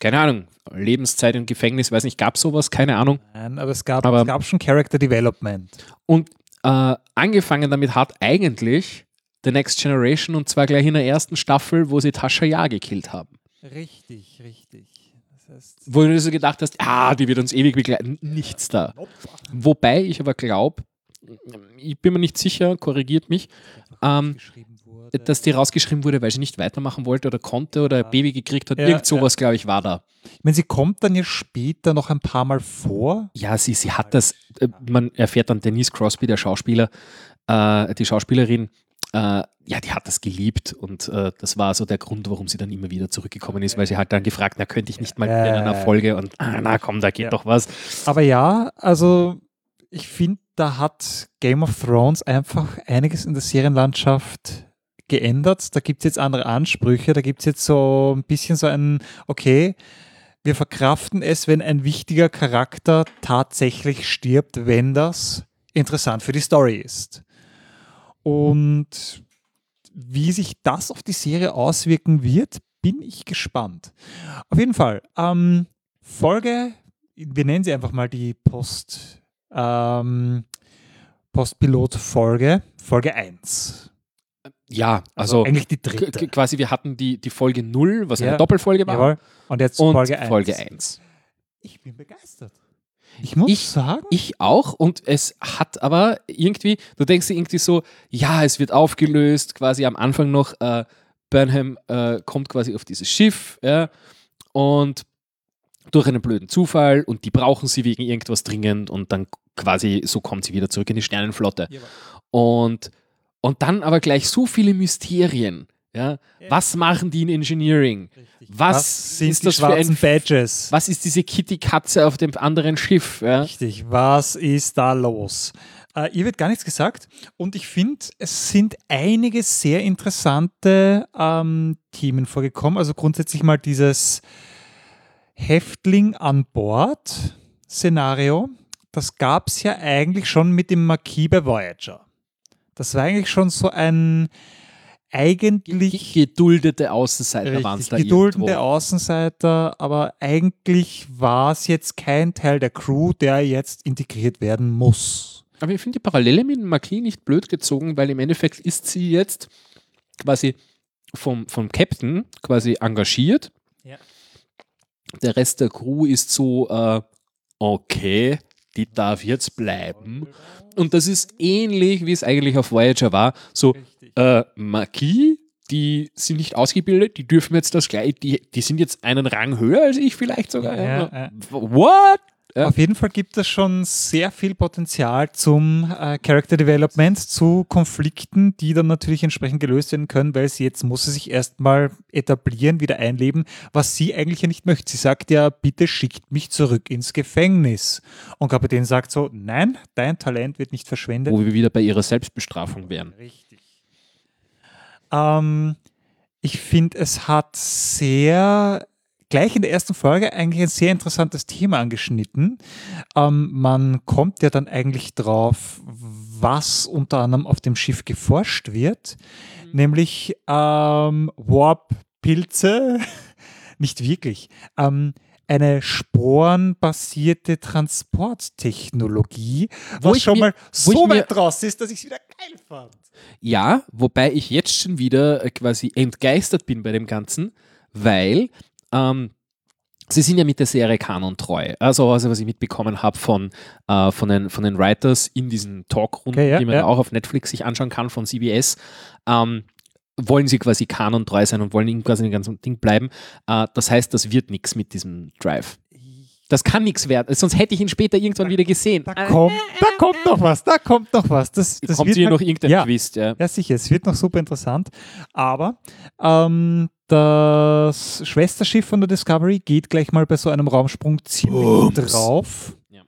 keine Ahnung, Lebenszeit im Gefängnis, weiß nicht, gab sowas, keine Ahnung. Nein, aber es gab, aber, es gab schon Character Development. Und äh, angefangen damit hat eigentlich The Next Generation und zwar gleich in der ersten Staffel, wo sie Tascha Ja gekillt haben. Richtig, richtig. Das heißt, wo du so gedacht hast, ah, die wird uns ewig begleiten. Nichts da. Wobei ich aber glaube, ich bin mir nicht sicher, korrigiert mich, ähm, dass die rausgeschrieben wurde, weil sie nicht weitermachen wollte oder konnte oder ein Baby gekriegt hat. Ja, Irgend sowas, ja. glaube ich, war da. Ich meine, sie kommt dann ja später noch ein paar Mal vor. Ja, sie, sie hat das, äh, man erfährt dann Denise Crosby, der Schauspieler, äh, die Schauspielerin, äh, ja, die hat das geliebt und äh, das war so der Grund, warum sie dann immer wieder zurückgekommen ist, weil sie halt dann gefragt, na, könnte ich nicht mal in einer Folge und ah, na komm, da geht ja. doch was. Aber ja, also ich finde, da hat Game of Thrones einfach einiges in der Serienlandschaft geändert. Da gibt es jetzt andere Ansprüche, da gibt es jetzt so ein bisschen so ein, okay, wir verkraften es, wenn ein wichtiger Charakter tatsächlich stirbt, wenn das interessant für die Story ist. Und wie sich das auf die Serie auswirken wird, bin ich gespannt. Auf jeden Fall, ähm, Folge wir nennen sie einfach mal die Post, ähm, Postpilot-Folge, Folge 1. Ja, also, eigentlich die dritte. quasi wir hatten die, die Folge 0, was Ja. eine Doppelfolge war, Jawohl. Und jetzt und Folge 1. Folge 1. Ich bin begeistert. Ich muss Ich- sagen, Ich auch und es hat aber irgendwie, du denkst dir irgendwie so, ja, es wird aufgelöst, quasi am Anfang noch, äh, Burnham äh, kommt quasi auf dieses Schiff ja, und durch einen blöden Zufall und die brauchen sie wegen irgendwas dringend und dann quasi so kommt sie wieder zurück in die Sternenflotte. Und, und dann aber gleich so viele Mysterien. Ja? Was machen die in Engineering? Was, sind ist die das für ein schwarzen Badges? was ist diese Kitty-Katze auf dem anderen Schiff? Ja? Richtig, was ist da los? Äh, ihr wird gar nichts gesagt und ich finde, es sind einige sehr interessante ähm, Themen vorgekommen. Also grundsätzlich mal dieses Häftling an Bord Szenario, das gab es ja eigentlich schon mit dem Marquis bei Voyager. Das war eigentlich schon so ein eigentlich Geduldete Außenseiter waren es da geduldende irgendwo. Außenseiter, aber eigentlich war es jetzt kein Teil der Crew, der jetzt integriert werden muss. Aber ich finde die Parallele mit dem Marquis nicht blöd gezogen, weil im Endeffekt ist sie jetzt quasi vom, vom Captain quasi engagiert. Ja. Der Rest der Crew ist so, äh, okay, die darf jetzt bleiben. Und das ist ähnlich, wie es eigentlich auf Voyager war. So, äh, Marquis, die sind nicht ausgebildet, die dürfen jetzt das gleich, die, die sind jetzt einen Rang höher als ich vielleicht sogar. Ja, Ja. What? Ja. Auf jeden Fall gibt es schon sehr viel Potenzial zum äh, Character Development, zu Konflikten, die dann natürlich entsprechend gelöst werden können, weil sie jetzt muss sie sich erstmal etablieren, wieder einleben, was sie eigentlich ja nicht möchte. Sie sagt ja, bitte schickt mich zurück ins Gefängnis. Und Kapitän sagt so, nein, dein Talent wird nicht verschwendet. Wo wir wieder bei ihrer Selbstbestrafung wären. Richtig. Ähm, ich finde, es hat sehr, gleich in der ersten Folge, eigentlich ein sehr interessantes Thema angeschnitten. Ähm, man kommt ja dann eigentlich drauf, was unter anderem auf dem Schiff geforscht wird, nämlich ähm, Warp-Pilze. Nicht wirklich. Ähm, eine sporenbasierte Transporttechnologie, Wo was ich schon mir- mal so weit raus ist, dass ich es wieder geil fand. Ja, wobei ich jetzt schon wieder äh, quasi entgeistert bin bei dem Ganzen, weil ähm, sie sind ja mit der Serie Kanon treu. Also, also was ich mitbekommen habe von, äh, von, den, von den Writers in diesen Talkrunden, Okay, ja, die man ja. auch auf Netflix sich anschauen kann von CBS, ähm, wollen sie quasi Kanon treu sein und wollen in quasi dem ganzen Ding bleiben. Äh, das heißt, das wird nichts mit diesem Drive. Das kann nichts werden, sonst hätte ich ihn später irgendwann wieder gesehen. Da kommt, da kommt noch was, da kommt noch was. Das, das Kommt wird hier noch irgendein ja, Twist, ja. Ja, sicher, es wird noch super interessant. Aber ähm, das Schwesterschiff von der Discovery geht gleich mal bei so einem Raumsprung ziemlich Bums. drauf. Ja.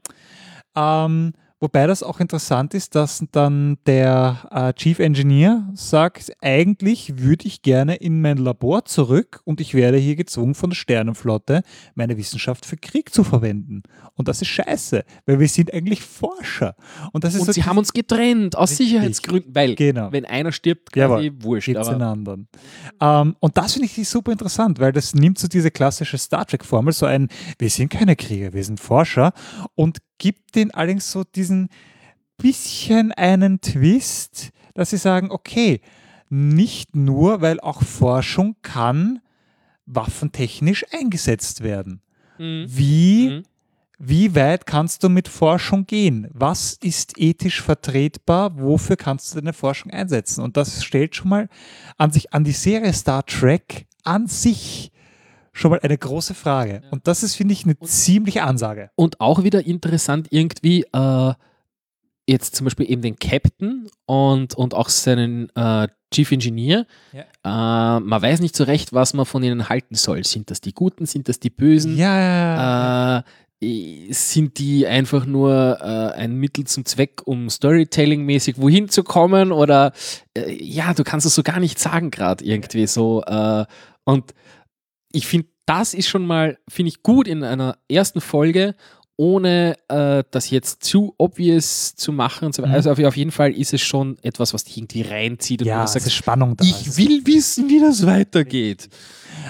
Ähm, wobei das auch interessant ist, dass dann der äh, Chief Engineer sagt, eigentlich würde ich gerne in mein Labor zurück und ich werde hier gezwungen von der Sternenflotte, meine Wissenschaft für Krieg zu verwenden. Und das ist scheiße, weil wir sind eigentlich Forscher. Und das ist Und so sie haben uns getrennt, aus Richtig. Sicherheitsgründen, weil Genau. wenn einer stirbt, Jawohl. quasi wurscht. gibt es den Aber anderen. Ähm, und das finde ich super interessant, weil das nimmt so diese klassische Star Trek-Formel, so ein, wir sind keine Krieger, wir sind Forscher und gibt den allerdings so diesen bisschen einen Twist, dass sie sagen, okay, nicht nur, weil auch Forschung kann waffentechnisch eingesetzt werden. Mhm. Wie Mhm. wie weit kannst du mit Forschung gehen? Was ist ethisch vertretbar? Wofür kannst du deine Forschung einsetzen? Und das stellt schon mal an sich, an die Serie Star Trek an sich schon mal eine große Frage. Und das ist, finde ich, eine ziemliche Ansage. Und auch wieder interessant irgendwie, äh, jetzt zum Beispiel eben den Captain und, und auch seinen äh, Chief Engineer. Äh, man weiß nicht so recht, was man von ihnen halten soll. Sind das die Guten, sind das die Bösen? Ja, Äh, sind die einfach nur äh, ein Mittel zum Zweck, um Storytelling-mäßig wohin zu kommen? Oder äh, ja, du kannst es so gar nicht sagen, gerade irgendwie so. Äh, und ich finde, das ist schon mal, finde ich, gut in einer ersten Folge, ohne äh, das jetzt zu obvious zu machen und so weiter. Mhm. Also auf, auf jeden Fall ist es schon etwas, was dich irgendwie reinzieht und ja du sagst, ist Spannung da. ich will wissen, wie das weitergeht.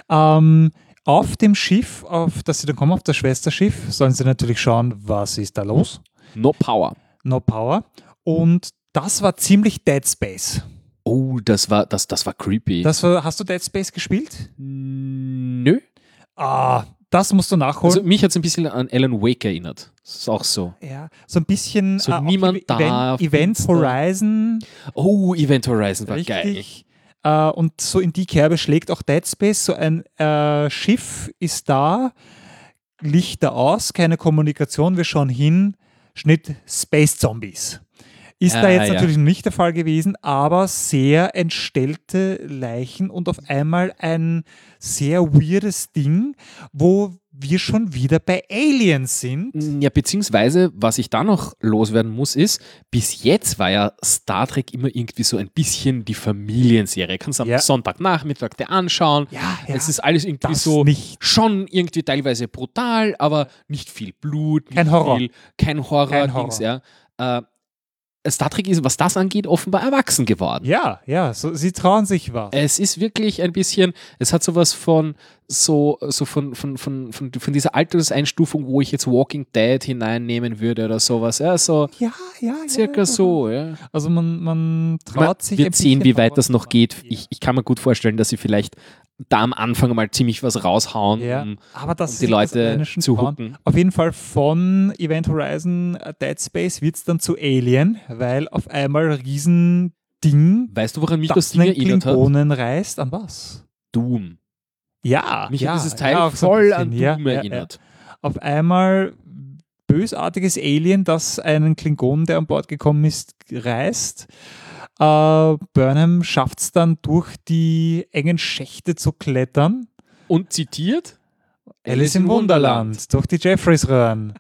Ähm, auf dem Schiff, auf das sie dann kommen, auf das Schwesterschiff, sollen sie natürlich schauen, was ist da los. No Power. No Power. Und das war ziemlich Dead Space. Oh, das war, das, das war creepy. Das war, hast du Dead Space gespielt? Nö. Ah, das musst du nachholen. Also mich hat es ein bisschen an Alan Wake erinnert. Das ist auch so. ja, so ein bisschen So auch niemand Event, da, Event finster. Horizon. Oh, Event Horizon war geil. Richtig. Äh, und so in die Kerbe schlägt auch Dead Space. So ein äh, Schiff ist da, Lichter aus, keine Kommunikation, wir schauen hin, Schnitt Space Zombies. Ist da Ah, jetzt ja. natürlich nicht der Fall gewesen, aber sehr entstellte Leichen und auf einmal ein sehr weirdes Ding, wo wir schon wieder bei Aliens sind. Ja, beziehungsweise, was ich da noch loswerden muss, ist, bis jetzt war ja Star Trek immer irgendwie so ein bisschen die Familienserie. Kannst am Ja. Sonntagnachmittag dir anschauen. Ja, ja. Es ist alles irgendwie das so nicht. schon irgendwie teilweise brutal, aber nicht viel Blut, nicht Kein Horror. Viel, kein Horror, Kein Horror. Dings, ja. Äh, Star Trek ist, was das angeht, offenbar erwachsen geworden. Ja, ja, so, sie trauen sich was. Es ist wirklich ein bisschen, es hat sowas von so, so von, von, von, von, von dieser Alterseinstufung, wo ich jetzt Walking Dead hineinnehmen würde oder sowas. Ja, so ja, ja, circa ja. so, ja. Also man, man traut Man sich. ein sehen, wie weit das noch geht. Ich, ich kann mir gut vorstellen, dass sie vielleicht da am Anfang mal ziemlich was raushauen, Ja, um, aber das um die Leute zu hucken. Auf jeden Fall von Event Horizon äh, Dead Space wird es dann zu Alien, weil auf einmal ein Riesending, Weißt du, woran mich das das Ding erinnert hat? Klingonen reißt. An was? Doom. Ja, Mich ja, hat dieses Teil ja, so voll bisschen, an Doom ja, erinnert. Auf einmal bösartiges Alien, das einen Klingonen, der an Bord gekommen ist, reißt. Äh, Burnham schafft es dann durch die engen Schächte zu klettern. Und zitiert? Alice im Wunderland, durch die Jeffreys-Röhren.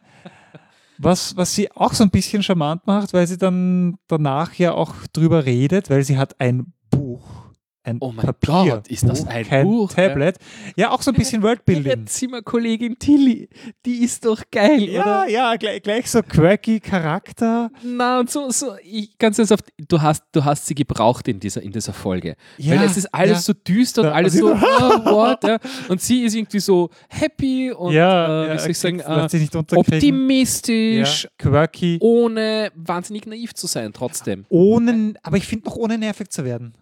Was, was sie auch so ein bisschen charmant macht, weil sie dann danach ja auch drüber redet, weil sie hat ein Buch. Ein Oh mein Papier Gott, ist das ein kein Buch, ja? Tablet. Ja, auch so ein bisschen Worldbuilding. Zimmerkollegin Tilly, die ist doch geil, Ja, ja, gleich, gleich so quirky Charakter. Na, und so, so ich, ganz ernsthaft, du hast, du hast sie gebraucht in dieser, in dieser Folge. Ja, Weil es ist alles ja. so düster und Ja, alles und so, oh, what? Ja. Und sie ist irgendwie so happy und, ja, äh, ja, wie soll ich sagen, äh, sich nicht unterkriegen. optimistisch, Ja, quirky. ohne wahnsinnig naiv zu sein, trotzdem. Ohne, aber ich finde noch ohne nervig zu werden.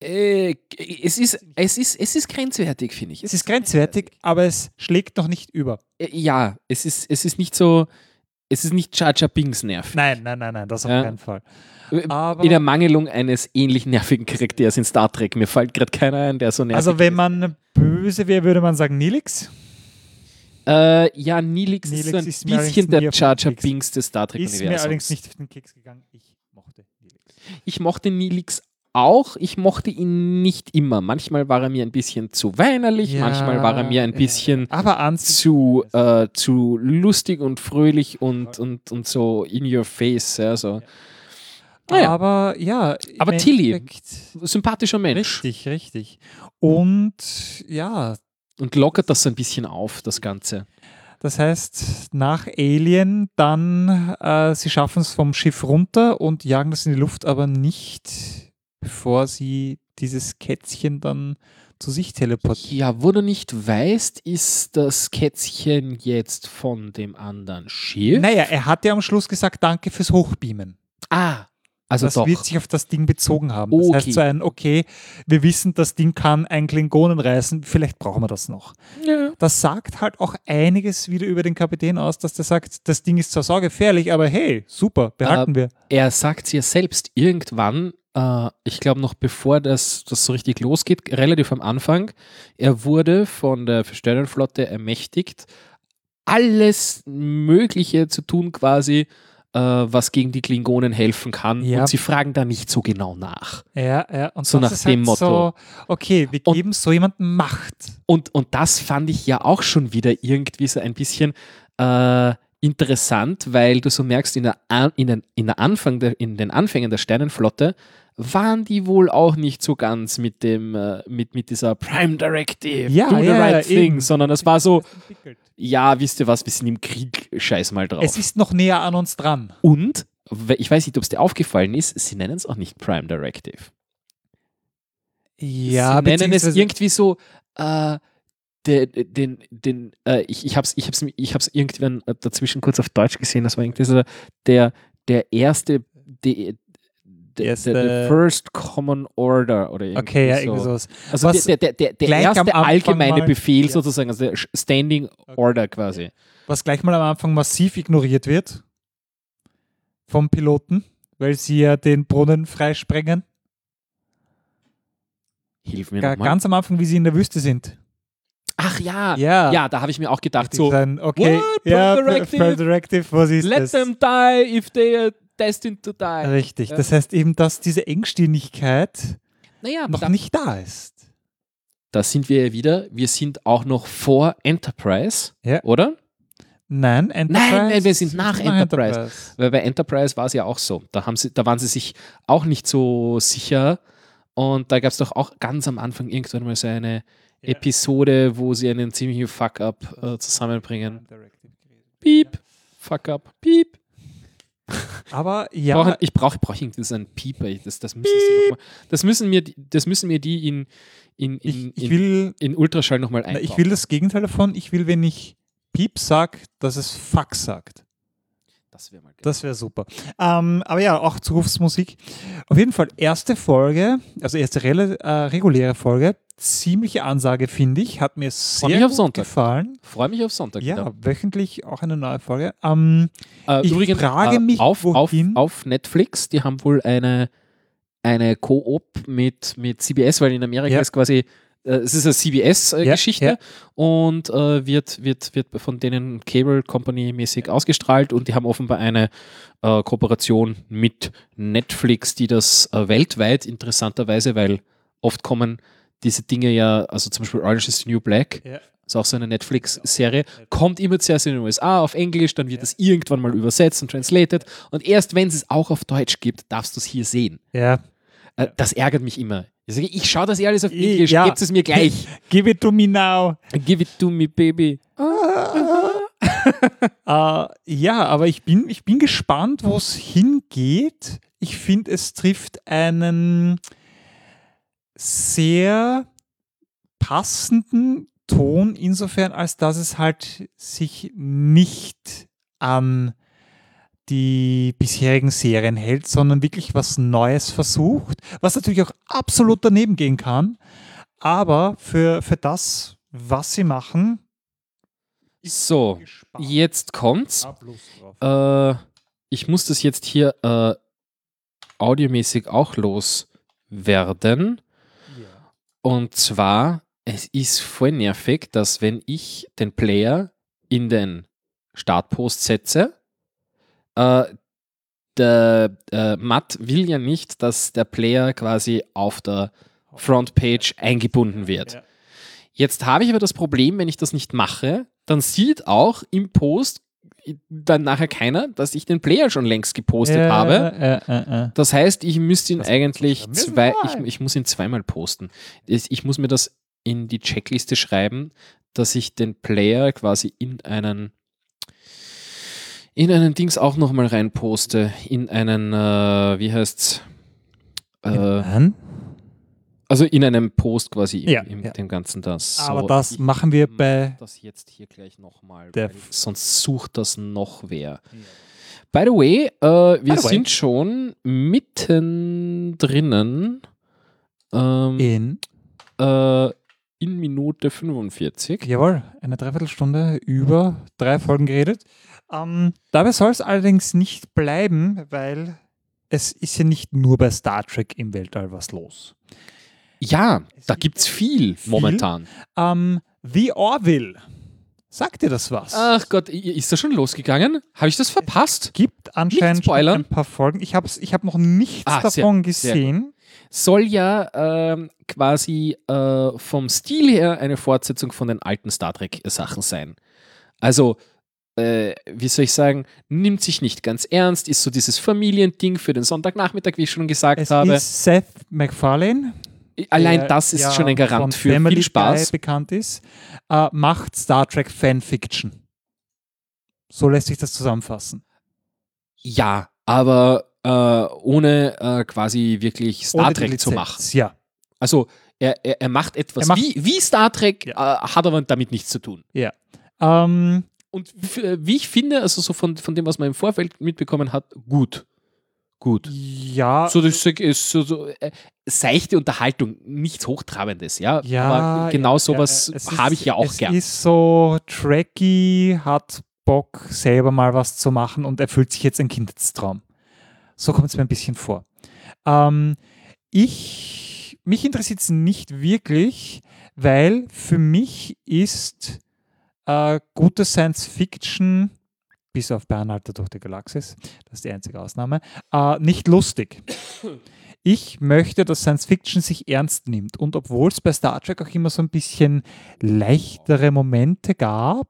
Äh, es, ist, es, ist, es ist grenzwertig, finde ich. Es ist grenzwertig, aber es schlägt noch nicht über. Äh, Ja, es ist, es ist nicht so, es ist nicht Jar Jar Binks nervig. Nein, nein, nein, nein, das auf Ja. keinen Fall. Äh, Aber- in der Mangelung eines ähnlich nervigen Charakters in Star Trek. Mir fällt gerade keiner ein, der so nervig Also wenn ist. man böse wäre, würde man sagen Nilix. Äh, ja, Nilix, ist Nilix so ein ist bisschen der Jar Jar. Binks des Star Ist mir allerdings Trek-Universums. nicht auf den Keks gegangen. Ich mochte Nilix. Ich mochte Nilix auch. Ich mochte ihn nicht immer. Manchmal war er mir ein bisschen zu weinerlich, manchmal war er mir ein ja, bisschen Aber ans zu, äh, zu lustig und fröhlich und, und, und so in your face. Ja, so. Naja. Aber ja. Aber Tilly. Sympathischer Mensch. Richtig, richtig. Und ja, Und lockert das so ein bisschen auf, das Ganze. das heißt, nach Alien dann, äh, sie schaffen es vom Schiff runter und jagen das in die Luft, aber nicht, bevor sie dieses Kätzchen dann zu sich teleportieren. Ja, wo du nicht weißt, ist das Kätzchen jetzt von dem anderen Schiff? Naja, er hat ja am Schluss gesagt, danke fürs Hochbeamen. Ah, also das doch. wird sich auf das Ding bezogen haben. Das Okay. heißt so ein, okay, wir wissen, das Ding kann einen Klingonen reißen, vielleicht brauchen wir das noch. Ja. Das sagt halt auch einiges wieder über den Kapitän aus, dass der sagt, das Ding ist zwar saugefährlich, aber hey, super, behalten wir. Er sagt es ja selbst irgendwann, äh, ich glaube noch bevor das, das so richtig losgeht, relativ am Anfang, er wurde von der Sternenflotte ermächtigt, alles Mögliche zu tun quasi, äh, was gegen die Klingonen helfen kann. Ja. Und sie fragen da nicht so genau nach. Ja, ja. Und So nach ist dem halt Motto. So, okay, wir Und- geben so jemandem Macht. Und, und das fand ich ja auch schon wieder irgendwie so ein bisschen äh, interessant, weil du so merkst, in der, in den, in, der Anfang der, in den Anfängen der Sternenflotte waren die wohl auch nicht so ganz mit dem, äh, mit, mit dieser Prime Directive, Ja, do the ja, right thing, eben. sondern es war so, ja, wisst ihr was, wir sind im Krieg, scheiß mal drauf. Es ist noch näher an uns dran. und, ich weiß nicht, ob es dir aufgefallen ist, sie nennen es auch nicht Prime Directive. Ja, sie nennen es irgendwie so, äh, den, den, den äh, ich, ich habe es ich hab's, ich hab's irgendwann dazwischen kurz auf Deutsch gesehen, das war irgendwie so der, der erste, die, der, Erste- der, der First Common Order oder irgendwie Okay, ja, so. irgendwie sowas. Also Was der, der, der, der erste allgemeine mal- Befehl Ja. sozusagen, also der Standing Order quasi. Was gleich mal am Anfang massiv ignoriert wird vom Piloten, weil sie ja den Brunnen freisprengen. Hilf mir Ga- nochmal. ganz am Anfang, wie sie in der Wüste sind. Ach ja, Ja. ja, da habe ich mir auch gedacht, so, sagen, okay, What? ja, Directive? Directive, was ist let das? them die if they are destined to die. Richtig. Ja. Das heißt eben, dass diese Engstimmigkeit Naja, noch da, nicht da ist. da sind wir ja wieder, wir sind auch noch vor Enterprise, Ja. oder? Nein, Enterprise. nein, wir sind nach ist Enterprise. Weil bei Enterprise war es ja auch so. Da, haben sie, da waren sie sich auch nicht so sicher. Und da gab es doch auch ganz am Anfang irgendwann mal so eine Ja. Episode, wo sie einen ziemlichen Fuck-up äh, zusammenbringen. Piep, Fuck-up, piep. Aber ja, brauche ich brauch, ich brauch irgendwie so einen Pieper. Das, das, müssen mal, das, müssen mir, die- das müssen mir die in, in, in, ich, ich, in, will, in Ultraschall nochmal na, einbauen. ich will das Gegenteil davon. Ich will, wenn ich Piep sag, dass es Fuck sagt. das wäre mal geil. Das wäre super. Ähm, aber ja, auch Zurufsmusik. Auf jeden Fall erste Folge, also erste äh, reguläre Folge. Ziemliche Ansage, finde ich. Hat mir sehr auf gut gefallen. Freue mich auf Sonntag. Ja, wieder. wöchentlich auch eine neue Folge. Ähm, Äh, Ich übrigens, frage äh, mich, auf, auf, wohin- auf Netflix, die haben wohl eine, eine Co-op mit, mit CBS, weil in Amerika Ja. ist quasi, äh, es ist eine CBS-Geschichte Ja, ja. und äh, wird, wird, wird von denen Cable Company mäßig ausgestrahlt und die haben offenbar eine äh, Kooperation mit Netflix, die das äh, weltweit interessanterweise, weil oft kommen diese Dinge ja, also zum Beispiel Orange is the New Black, ja. ist auch so eine Netflix-Serie, kommt immer zuerst in den USA auf Englisch, dann wird es irgendwann mal übersetzt und translated und erst wenn es es auch auf Deutsch gibt, darfst du es hier sehen. ja. Äh, Das ärgert mich immer. Ich sage, ich schaue das eh alles auf Englisch, ja. gebt es mir gleich. Give it to me now. Give it to me, baby. Äh, ja, aber ich bin, ich bin gespannt, wo es hingeht. Ich finde, es trifft einen sehr passenden Ton, insofern, als dass es halt sich nicht an die bisherigen Serien hält, sondern wirklich was Neues versucht, was natürlich auch absolut daneben gehen kann. Aber für, für das, was sie machen, So, jetzt kommt's. Äh, ich muss das jetzt hier äh, audiomäßig auch loswerden. Und zwar, es ist voll nervig, dass wenn ich den Player in den Startpost setze, äh, der äh, Matt will ja nicht, dass der Player quasi auf der Frontpage eingebunden wird. Ja. Jetzt habe ich aber das Problem, wenn ich das nicht mache, dann sieht auch im Post dann nachher keiner, dass ich den Player schon längst gepostet Ja, habe. äh, äh, äh. Das heißt, ich müsste ihn Das eigentlich zwei, ich, ich muss ihn zweimal posten. Ich muss mir das in die Checkliste schreiben, dass ich den Player quasi in einen in einen Dings auch nochmal reinposte. In einen, äh, wie heißt's? Äh, Nein, also in einem Post quasi im, Ja, im ja. dem Ganzen das. aber So, das machen wir mach bei das jetzt hier gleich nochmal, sonst sucht das noch wer. By the way, äh, wir the way. sind schon mitten drinnen ähm, in, äh, in Minute 45. jawohl, eine Dreiviertelstunde über drei Folgen geredet. Ähm, dabei soll es allerdings nicht bleiben, weil es ist ja nicht nur bei Star Trek im Weltall was los. Ja, Es da gibt gibt's viel, viel. momentan. Ähm, The Orville. Sagt dir das was? Ach Gott, ist das schon losgegangen? Habe ich das verpasst? gibt anscheinend schon ein paar Folgen. Ich habe ich hab noch nichts Ah, sehr- davon sehr gesehen. Soll ja ähm, quasi äh, vom Stil her eine Fortsetzung von den alten Star Trek-Sachen sein. Also, äh, wie soll ich sagen, nimmt sich nicht ganz ernst, ist so dieses Familiending für den Sonntagnachmittag, wie ich schon gesagt Es habe. ist Seth MacFarlane. Allein der das ist ja schon ein Garant für Family viel Spaß. Guy bekannt ist, äh, macht Star Trek Fanfiction. So lässt sich das zusammenfassen. Ja, aber äh, ohne äh, quasi wirklich Star Ohne Trek zu Lizenz, machen. Ja. Also er, er, er macht etwas Er macht- wie, wie Star Trek, äh, hat aber damit nichts zu tun. Ja. Ähm, Und äh, wie ich finde, also so von, von dem, was man im Vorfeld mitbekommen hat, gut. Gut. ja, So, das ist so, so äh, seichte Unterhaltung, nichts Hochtrabendes, ja. ja. aber genau sowas ja, es habe ich ja auch es gern. ist so tracky, hat Bock, selber mal was zu machen und erfüllt sich jetzt ein Kindheitstraum. So kommt es mir ein bisschen vor. Ähm, ich, mich interessiert es nicht wirklich, weil für mich ist äh, gute Science Fiction, bis auf Bernhalter durch die Galaxis, das ist die einzige Ausnahme, äh, nicht lustig. Ich möchte, dass Science Fiction sich ernst nimmt. Und obwohl es bei Star Trek auch immer so ein bisschen leichtere Momente gab,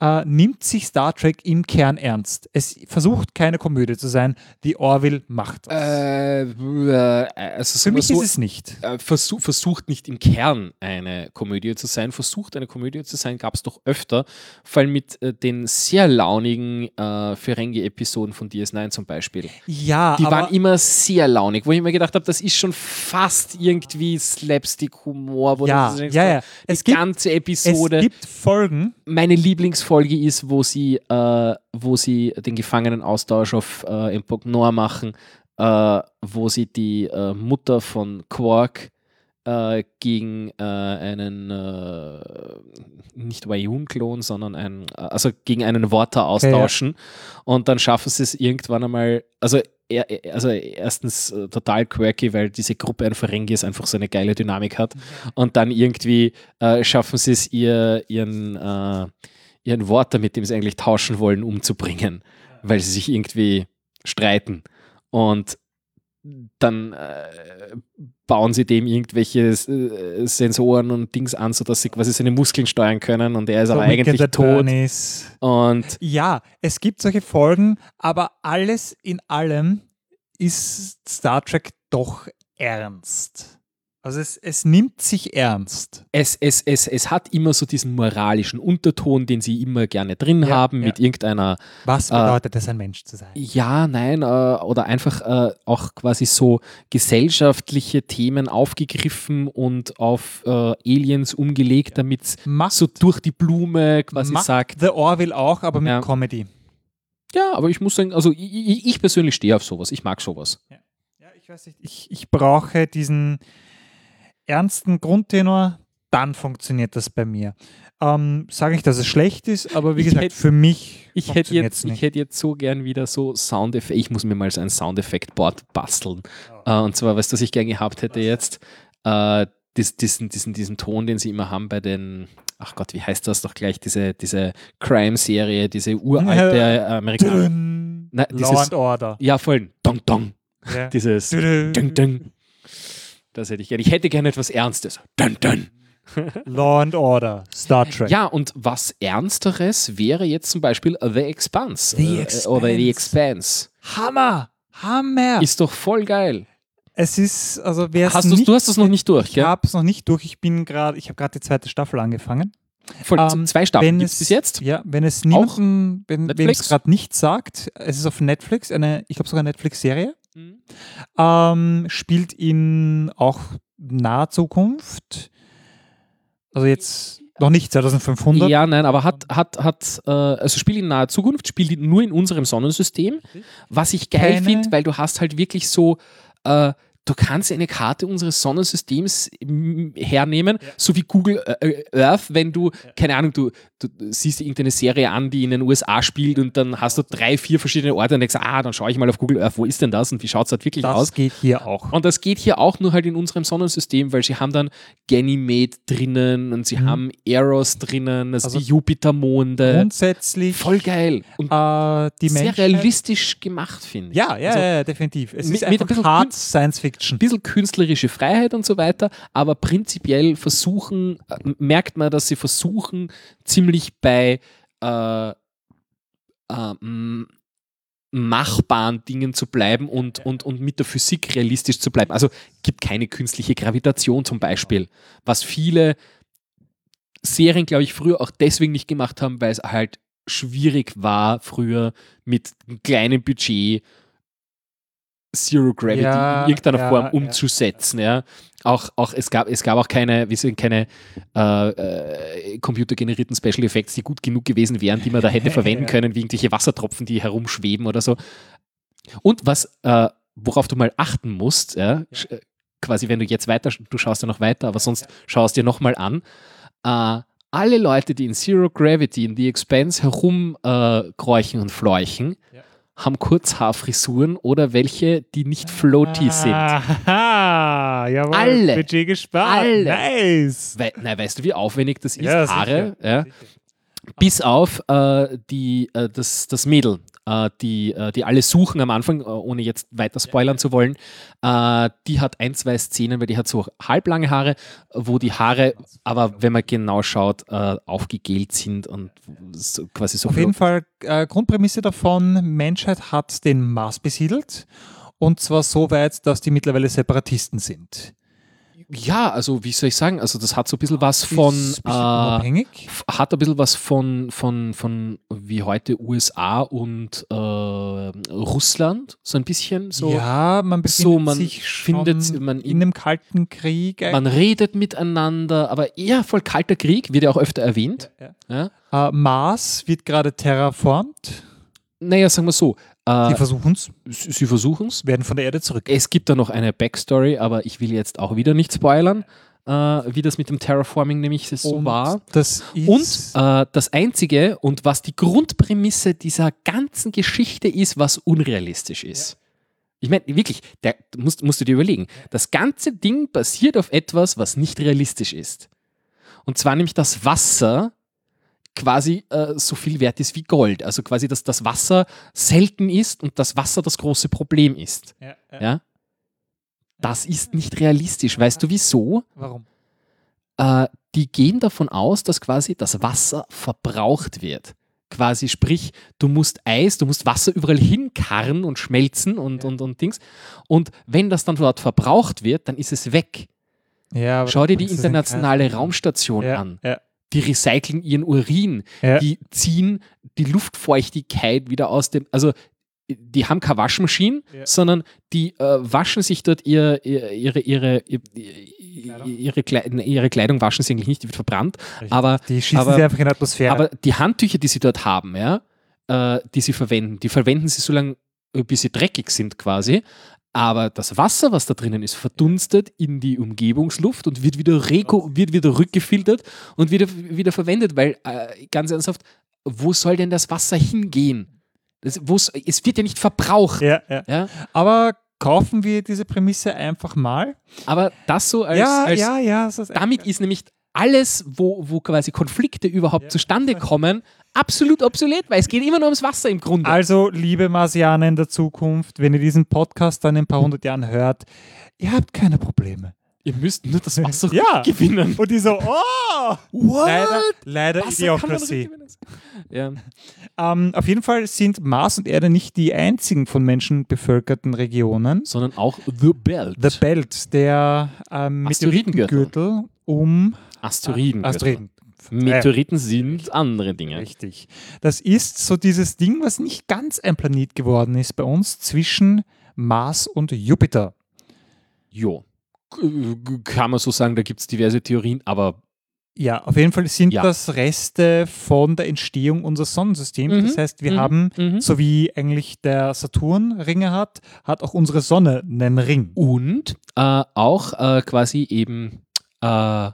äh, nimmt sich Star Trek im Kern ernst. Es versucht keine Komödie zu sein. Die Orville macht das. Äh, äh, also Für mich so, ist es nicht. äh, versuch, versucht nicht im Kern eine Komödie zu sein, versucht eine Komödie zu sein, gab es doch öfter, vor allem mit äh, den sehr launigen äh, Ferengi-Episoden von DS9 zum Beispiel. Ja, Die waren immer sehr launig, wo ich mir gedacht habe, das ist schon fast irgendwie Slapstick-Humor, ja, ja, ja. die Es gibt, ganze es Episode. gibt Folgen, Meine Lieblingsfolge ist, wo sie, äh, wo sie den Gefangenenaustausch auf äh, Noir machen, äh, wo sie die äh, Mutter von Quark äh, gegen äh, einen äh, nicht Wayun-Klon, sondern ein, äh, also gegen einen Worter austauschen. Und dann schaffen sie es irgendwann einmal, also also erstens total quirky, weil diese Gruppe an Ferengis einfach so eine geile Dynamik hat. Und dann irgendwie äh, schaffen sie es ihr, ihren, äh, ihren Worter, mit dem sie eigentlich tauschen wollen, umzubringen, weil sie sich irgendwie streiten und dann äh, bauen sie dem irgendwelche äh, Sensoren und Dings an, sodass sie quasi seine Muskeln steuern können und er ist so aber eigentlich tot. Und Ja, es gibt solche Folgen, aber alles in allem ist Star Trek doch ernst. Also es, es nimmt sich ernst. es, es, es, es hat immer so diesen moralischen Unterton, den sie immer gerne drin Ja, haben, ja. mit irgendeiner, Was bedeutet es, ein Mensch zu sein? ja, nein, äh, oder einfach äh, auch quasi so gesellschaftliche Themen aufgegriffen und auf äh, Aliens umgelegt, damit es so durch die Blume quasi macht sagt. The Orville auch, aber mit Ja. Comedy. Ja, aber ich muss sagen, also ich, ich ich persönlich stehe auf sowas, ich mag sowas. Ja, ich weiß nicht. Ich, ich brauche diesen ernsten Grundtenor, dann funktioniert das bei mir. Ähm, Sage nicht, dass es schlecht ist, aber wie Ich gesagt, hätte- für mich Ich hätte, jetzt, nicht. ich hätte jetzt so gern wieder so Soundeffekt. Ich muss mir mal so ein Soundeffekt-Board basteln. Äh, und zwar, weißt du, was ich gern gehabt hätte jetzt? Äh, dies, diesen, diesen, diesen Ton, den sie immer haben bei den, ach Gott, wie heißt das doch gleich, diese, diese Crime-Serie, diese uralte äh. Dün, Law and Order. Ja, voll. Dong, dong. Ja. Dieses Dün, ding. Das hätte ich gerne. Ich hätte gerne etwas Ernstes. Dun, dun. Law and Order, Star Trek. Ja, und was Ernsteres wäre jetzt zum Beispiel The Expanse. The äh, Oder The Expanse. Hammer! Hammer! Ist doch voll geil. es ist, also wer es Hast nicht, du hast es noch nicht durch, ich gell? habe es noch nicht durch. Ich bin gerade, ich habe gerade die zweite Staffel angefangen. Voll, Ähm, zwei Staffeln wenn gibt es bis jetzt. Ja, wenn es niemanden, wenn es gerade nicht sagt, es ist auf Netflix, eine, ich glaube sogar eine Netflix-Serie. Ähm, spielt in auch naher Zukunft, also jetzt noch nicht 2500. Ja, nein, aber hat, hat, hat, äh, also spielt in naher Zukunft, spielt nur in unserem Sonnensystem, was ich geil finde, weil du hast halt wirklich so, äh, du kannst eine Karte unseres Sonnensystems mm, hernehmen, so wie Google äh, Earth, wenn du, keine Ahnung, du, du siehst irgendeine Serie an, die in den USA spielt und dann hast du drei, vier verschiedene Orte und denkst, ah, dann schaue ich mal auf Google Earth, wo ist denn das und wie schaut es halt wirklich das aus? geht hier auch. Und das geht hier auch nur halt in unserem Sonnensystem, weil sie haben dann Ganymede drinnen und sie Mhm. haben Eros drinnen, also, Also die Jupitermonde. Grundsätzlich Voll geil. Und äh, die sehr Menschheit. realistisch gemacht, finde ich. Ja, ja, Also, ja, definitiv. Es mit- ist mit ein einfach bisschen hart Kün- Science Fiction. Ein bisschen künstlerische Freiheit und so weiter, aber prinzipiell versuchen, äh, merkt man, dass sie versuchen, ziemlich bei äh, ähm, machbaren Dingen zu bleiben und, und, und mit der Physik realistisch zu bleiben. Also gibt keine künstliche Gravitation zum Beispiel, was viele Serien, glaube ich, früher auch deswegen nicht gemacht haben, weil es halt schwierig war, früher mit einem kleinen Budget Zero Gravity Ja, in irgendeiner ja, Form umzusetzen. Ja. Auch, auch es, gab, es gab auch keine, sind keine äh, äh, computergenerierten Special Effects, die gut genug gewesen wären, die man da hätte verwenden können, wie irgendwelche Wassertropfen, die herumschweben oder so. Und was, äh, worauf du mal achten musst, äh, quasi wenn du jetzt weiter, du schaust ja noch weiter, aber sonst schaust dir nochmal an, äh, alle Leute, die in Zero Gravity, in The Expanse herumkräuchen äh, und fleuchen, Ja. Haben Kurzhaarfrisuren oder welche, die nicht floaty sind. Aha, jawohl. Alle. Budget gespart. Alle. Nice. We nein, weißt du, wie aufwendig das ist? Ja, Haare, sicher. ja, Sicher. bis auf äh, die, äh, das, das Mädel, die, äh, die alle suchen am Anfang, äh, ohne jetzt weiter spoilern zu wollen. Äh, die hat ein, zwei Szenen, weil die hat so halblange Haare, wo die Haare, aber wenn man genau schaut, äh, aufgegelt sind und so, quasi so Auf jeden Fall, äh, Grundprämisse davon, Menschheit hat den Mars besiedelt. Und zwar so weit, dass die mittlerweile Separatisten sind. Ja, also wie soll ich sagen, also das hat so ein bisschen was von, äh, hat ein bisschen was von, von, von wie heute USA und äh, Russland, so ein bisschen so. ja, man befindet so, man sich schon findet- man in einem kalten Krieg. Man redet miteinander, aber eher voll kalter Krieg, wird ja auch öfter erwähnt. Ja. Ja? Äh, Mars wird gerade terraformt. Naja, sagen wir so, Die äh, versuchen es, sie sie versuchen es. werden von der Erde zurück. Es gibt da noch eine Backstory, aber ich will jetzt auch wieder nicht spoilern, äh, wie das mit dem Terraforming nämlich so Und war. Das Und äh, das Einzige und was die Grundprämisse dieser ganzen Geschichte ist, was unrealistisch ist. Ich meine, wirklich, der, musst, musst du dir überlegen, das ganze Ding basiert auf etwas, was nicht realistisch ist. Und zwar nämlich das Wasser quasi äh, so viel wert ist wie Gold. Also quasi, dass das Wasser selten ist und das Wasser das große Problem ist. ja, ja. Ja? Das ist nicht realistisch. Weißt du wieso? Warum? äh, die gehen davon aus, dass quasi das Wasser verbraucht wird. Quasi, sprich, du musst Eis, du musst Wasser überall hinkarren und schmelzen und, Ja. und, und Dings. Und wenn das dann dort verbraucht wird, dann ist es weg. Ja, Schau dir die internationale. Raumstation ja, an. Ja, Die recyceln ihren Urin. ja. Die ziehen die Luftfeuchtigkeit wieder aus dem. Also, die haben keine Waschmaschinen, Ja. sondern die äh, waschen sich dort ihr, ihr, ihre, ihre, ihr, ihre, Kleidung, ihre Kleidung waschen sie eigentlich nicht, die wird verbrannt. Richtig. Aber, die schießen aber- sie einfach in die Atmosphäre. aber die Handtücher, die sie dort haben, ja, äh, die sie verwenden, die verwenden sie so lange, äh, bis sie dreckig sind quasi. Aber das Wasser, was da drinnen ist, verdunstet in die Umgebungsluft und wird wieder, reko wird wieder rückgefiltert und wieder, wieder verwendet, weil äh, ganz ernsthaft, wo soll denn das Wasser hingehen? Das, es wird ja nicht verbraucht. ja, ja. Ja? Aber kaufen wir diese Prämisse einfach mal? Aber das so als, ja, als ja, ja. ist damit ist nämlich alles, wo, wo quasi Konflikte überhaupt Ja. zustande kommen, absolut obsolet, weil es geht immer nur ums Wasser im Grunde. Also, liebe Marsianer in der Zukunft, wenn ihr diesen Podcast dann in ein paar hundert Jahren hört, ihr habt keine Probleme. Ihr müsst nur das Wasser Ja. gewinnen. Und die so, oh! What? Leider, leider Wasser rückgewinnen. Ja. Ähm, auf jeden Fall sind Mars und Erde nicht die einzigen von Menschen bevölkerten Regionen. Sondern auch The Belt. The Belt, der ähm. Meteoritengürtel um Asteroiden. Asteroiden. Meteoriten sind andere Dinge. Richtig. Das ist so dieses Ding, was nicht ganz ein Planet geworden ist bei uns, zwischen Mars und Jupiter. Jo. Kann man so sagen, da gibt es diverse Theorien, aber Ja, auf jeden Fall sind Ja. das Reste von der Entstehung unseres Sonnensystems. Mhm, Das heißt, wir mhm, haben, mhm. so wie eigentlich der Saturn Ringe hat, hat auch unsere Sonne einen Ring. und äh, auch äh, quasi eben, äh,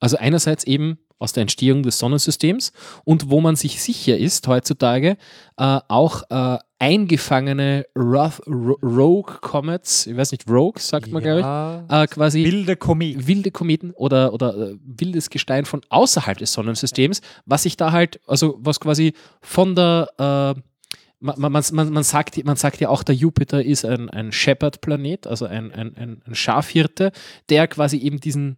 also einerseits eben aus der Entstehung des Sonnensystems und wo man sich sicher ist heutzutage, äh, auch äh, eingefangene Rough, Ro Rogue Comets, ich weiß nicht, Rogue sagt man, glaube ja, ich, äh, quasi wilde Komet. wilde Kometen oder, oder äh, wildes Gestein von außerhalb des Sonnensystems, was sich da halt, also was quasi von der, äh, man, man, man, man, sagt, man sagt ja auch, der Jupiter ist ein, ein Shepherd-Planet, also ein, ein, ein Schafhirte, der quasi eben diesen,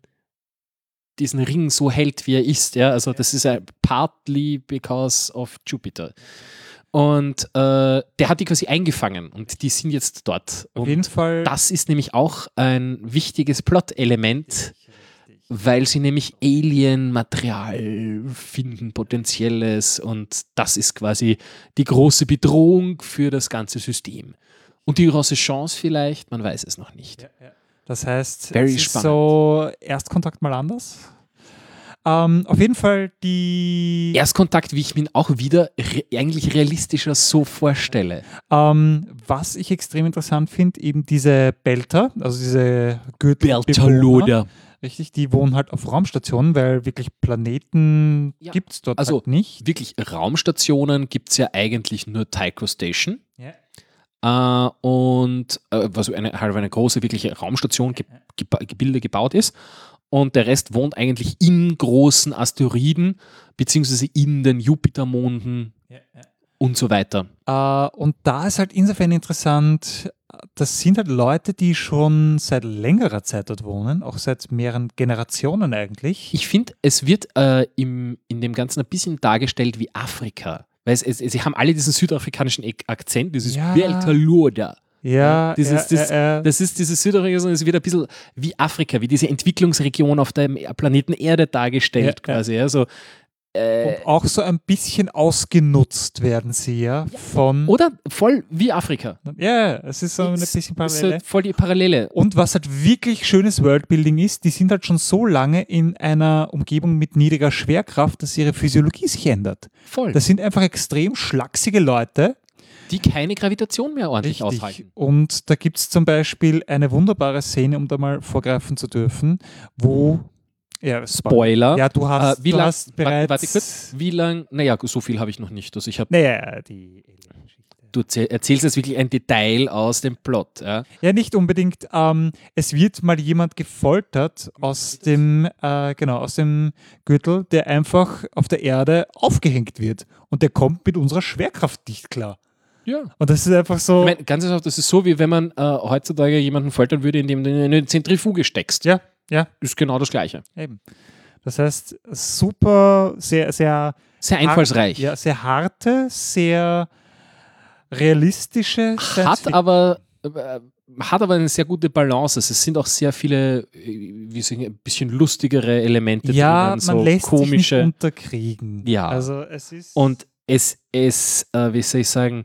diesen Ring so hält, wie er ist. Ja? Also das ist partly because of Jupiter. Und äh, der hat die quasi eingefangen und die sind jetzt dort. Auf Und jeden Fall. das ist nämlich auch ein wichtiges Plot-Element, weil sie nämlich Alien-Material finden, potenzielles, und das ist quasi die große Bedrohung für das ganze System. Und die große Chance vielleicht, man weiß es noch nicht. Das heißt, Very es ist spannend. so Erstkontakt mal anders. Ähm, auf jeden Fall die. Erstkontakt, wie ich mir auch wieder re eigentlich realistischer so vorstelle. Ähm, was ich extrem interessant finde, eben diese Belter, also diese Gürtel. Richtig, die wohnen halt auf Raumstationen, weil wirklich Planeten Ja. gibt es dort Also, halt nicht. Wirklich, Raumstationen gibt es ja eigentlich nur Tycho Station. Ja. Äh, und äh, was eine, halt eine große wirkliche Raumstation ge geba Gebilde gebaut ist. Und der Rest wohnt eigentlich in großen Asteroiden, beziehungsweise in den Jupitermonden und so weiter. Äh, und da ist halt insofern interessant, das sind halt Leute, die schon seit längerer Zeit dort wohnen, auch seit mehreren Generationen eigentlich. Ich finde, es wird äh, im, in dem Ganzen ein bisschen dargestellt wie Afrika. Weil es, es, sie haben alle diesen südafrikanischen Ak- Akzent, dieses Ja. Beltalurda. ja, dieses- ja, das- ja, ja. Das ist dieses Südafrika, es wird ein bisschen wie Afrika, wie diese Entwicklungsregion auf dem Planeten Erde dargestellt Ja, ja. quasi. Also, äh, und auch so ein bisschen ausgenutzt werden sie ja von. oder voll wie Afrika. Ja, es ist so ein bisschen ist parallel. halt voll die Parallele. Und was halt wirklich schönes Worldbuilding ist, die sind halt schon so lange in einer Umgebung mit niedriger Schwerkraft, dass ihre Physiologie sich ändert. Voll. Das sind einfach extrem schlachsige Leute. die keine Gravitation mehr ordentlich aushalten. Und da gibt es zum Beispiel eine wunderbare Szene, um da mal vorgreifen zu dürfen, wo. Ja, Spoiler. Ja, du hast, Äh, wie du lang- hast bereits. warte kurz. Wie lang? Naja, so viel habe ich noch nicht. Also ich habe, Naja, die du erzähl- erzählst jetzt wirklich ein Detail aus dem Plot. Ja? Ja, nicht unbedingt. Ähm, es wird mal jemand gefoltert aus dem, äh, genau, aus dem Gürtel, der einfach auf der Erde aufgehängt wird. Und der kommt mit unserer Schwerkraft nicht klar. ja. Und das ist einfach so. Ich meine, ganz einfach, das ist so, wie wenn man äh, heutzutage jemanden foltern würde, indem du in eine Zentrifuge steckst. ja, ja, Ist genau das Gleiche. eben. Das heißt, super, sehr, sehr, Sehr einfallsreich. ja, sehr harte, sehr realistische hat aber äh, hat aber eine sehr gute Balance. Es sind auch sehr viele, äh, wie sagen, ein bisschen lustigere Elemente Ja, drinnen, so man lässt sich komische. nicht unterkriegen. Ja. Also es ist. Und es, es äh, wie soll ich sagen,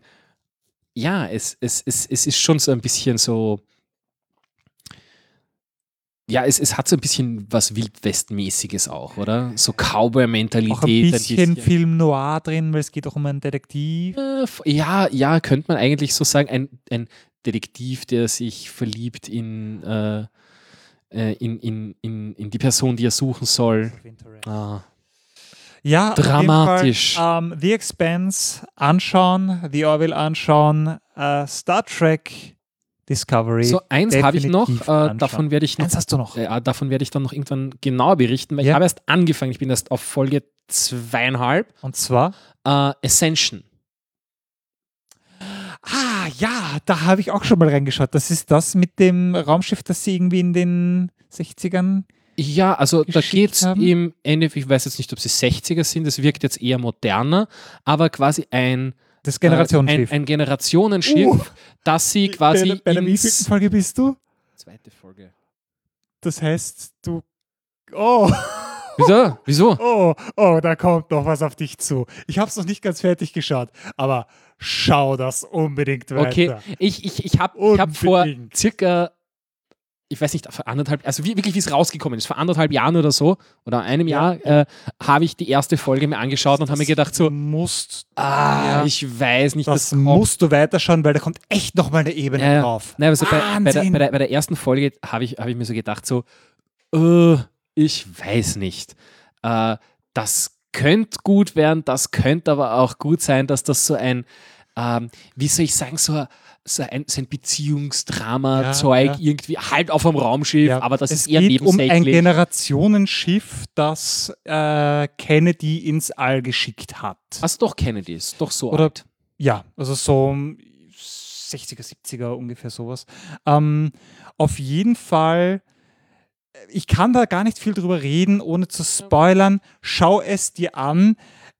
ja, es, es, es, es ist schon so ein bisschen so, ja, es, es hat so ein bisschen was Wildwestmäßiges auch, oder? So Cowboy-Mentalität. auch ein bisschen Film Noir drin, weil es geht auch um einen Detektiv. Äh, Ja, ja, könnte man eigentlich so sagen, ein, ein Detektiv, der sich verliebt in, äh, äh, in, in, in, in die Person, die er suchen soll. Ah. Ja, Dramatisch. Fall, ähm, The Expanse anschauen, The Orville anschauen, äh, Star Trek Discovery. So, eins habe ich noch, äh, davon werde ich noch Eins hast du noch. Ja, davon werde ich dann noch irgendwann genauer berichten, weil ich Ja. habe erst angefangen, ich bin erst auf Folge zweieinhalb. Und zwar, Äh, Ascension. ah ja, da habe ich auch schon mal reingeschaut. Das ist das mit dem Raumschiff, das sie irgendwie in den 60ern. Ja, also da geht es im Endeffekt, ich weiß jetzt nicht, ob sie 60er sind, es wirkt jetzt eher moderner, aber quasi ein, Das äh, Generationsschiff. ein, ein Generationenschiff, Uh. das sie quasi bei, bei der wievielten Folge bist du? Zweite Folge. Das heißt, du. Oh, Wieso? Wieso? oh, oh, da kommt noch was auf dich zu. Ich habe es noch nicht ganz fertig geschaut, aber schau das unbedingt weiter. Okay, ich, ich, ich habe hab vor circa, ich weiß nicht, vor anderthalb, also wirklich wie es rausgekommen ist, vor anderthalb Jahren oder so, oder einem Ja. Jahr, äh, habe ich die erste Folge mir angeschaut und habe mir gedacht so, musst, ah, ja, ich weiß nicht, das kommt- musst du weiterschauen, weil da kommt echt noch mal eine Ebene Ja, drauf. Nein, also bei, bei, der, bei, der, bei der ersten Folge habe ich, hab ich mir so gedacht, so, äh, ich weiß nicht. Äh, das könnte gut werden, das könnte aber auch gut sein, dass das so ein, ähm, wie soll ich sagen, so, ein- so ein, so ein Beziehungsdrama-Zeug Ja, ja. irgendwie halt auf dem Raumschiff, Ja, aber das es ist eher geht um ein. Generationenschiff, das äh, Kennedy ins All geschickt hat. also doch Kennedy ist doch so Oder- alt. Ja, also so um 60er, 70er ungefähr sowas. Ähm, auf jeden Fall, äh, ich kann da gar nicht viel drüber reden, ohne zu spoilern. Schau es dir an.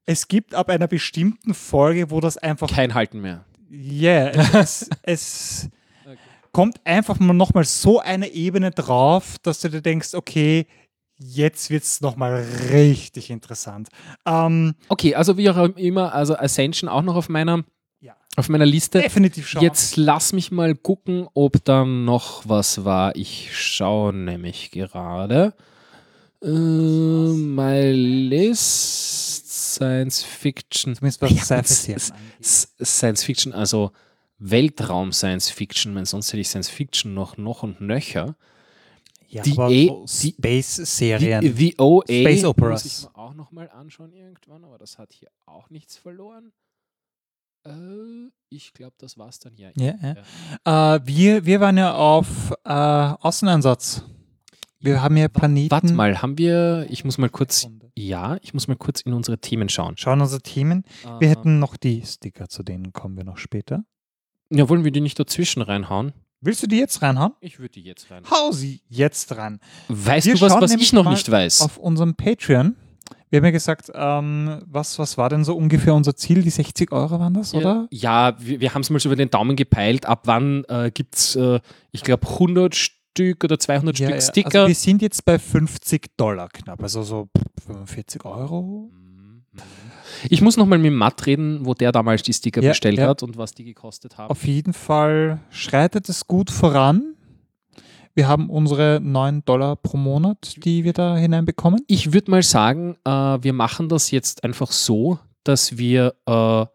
Es gibt ab einer bestimmten Folge, wo das einfach Kein Halten mehr. Yeah, es, es kommt einfach mal nochmal so eine Ebene drauf, dass du dir denkst, okay, jetzt wird es nochmal richtig interessant. Ähm, Okay, also wie auch immer, also Ascension auch noch auf meiner ja. auf meiner Liste. definitiv schauen. Jetzt lass mich mal gucken, ob da noch was war. Ich schaue nämlich gerade. Äh, my List Science Fiction. Zumindest was Ja, Science Fiction, also Weltraum Science Fiction, weil sonst hätte ich Science Fiction noch noch und nöcher. Ja, die aber E- so Space-Serien. Die, die OA Space muss Operas. ich mir auch noch mal anschauen irgendwann, aber das hat hier auch nichts verloren. Äh, ich glaube, das war's dann ja. Ja, ja. Äh, wir, wir waren ja auf äh, Außeneinsatz. Wir haben ja Planeten. Warte mal, haben wir, ich muss mal kurz, ja, ich muss mal kurz in unsere Themen schauen. Schauen unsere Themen. Wir Äh, hätten noch die Sticker, zu denen kommen wir noch später. Ja, wollen wir die nicht dazwischen reinhauen? Willst du die jetzt reinhauen? Ich würde die jetzt rein. Hau sie jetzt rein. Weißt Wir du was, was ich noch nicht weiß? Auf unserem Patreon. Wir haben ja gesagt, ähm, was, was war denn so ungefähr unser Ziel? Die 60 Euro waren das, oder? Ja, wir, wir haben es mal so über den Daumen gepeilt. Ab wann äh, gibt es, äh, ich glaube, 100 Stück oder 200 Ja, Stück. Sticker? Also wir sind jetzt bei 50 Dollar knapp, also so 45 Euro. ich muss nochmal mit Matt reden, wo der damals die Sticker Ja, bestellt ja. hat und was die gekostet haben. Auf jeden Fall schreitet es gut voran. Wir haben unsere 9 Dollar pro Monat, die wir da hineinbekommen. Ich würde mal sagen, äh, wir machen das jetzt einfach so, dass wir, äh,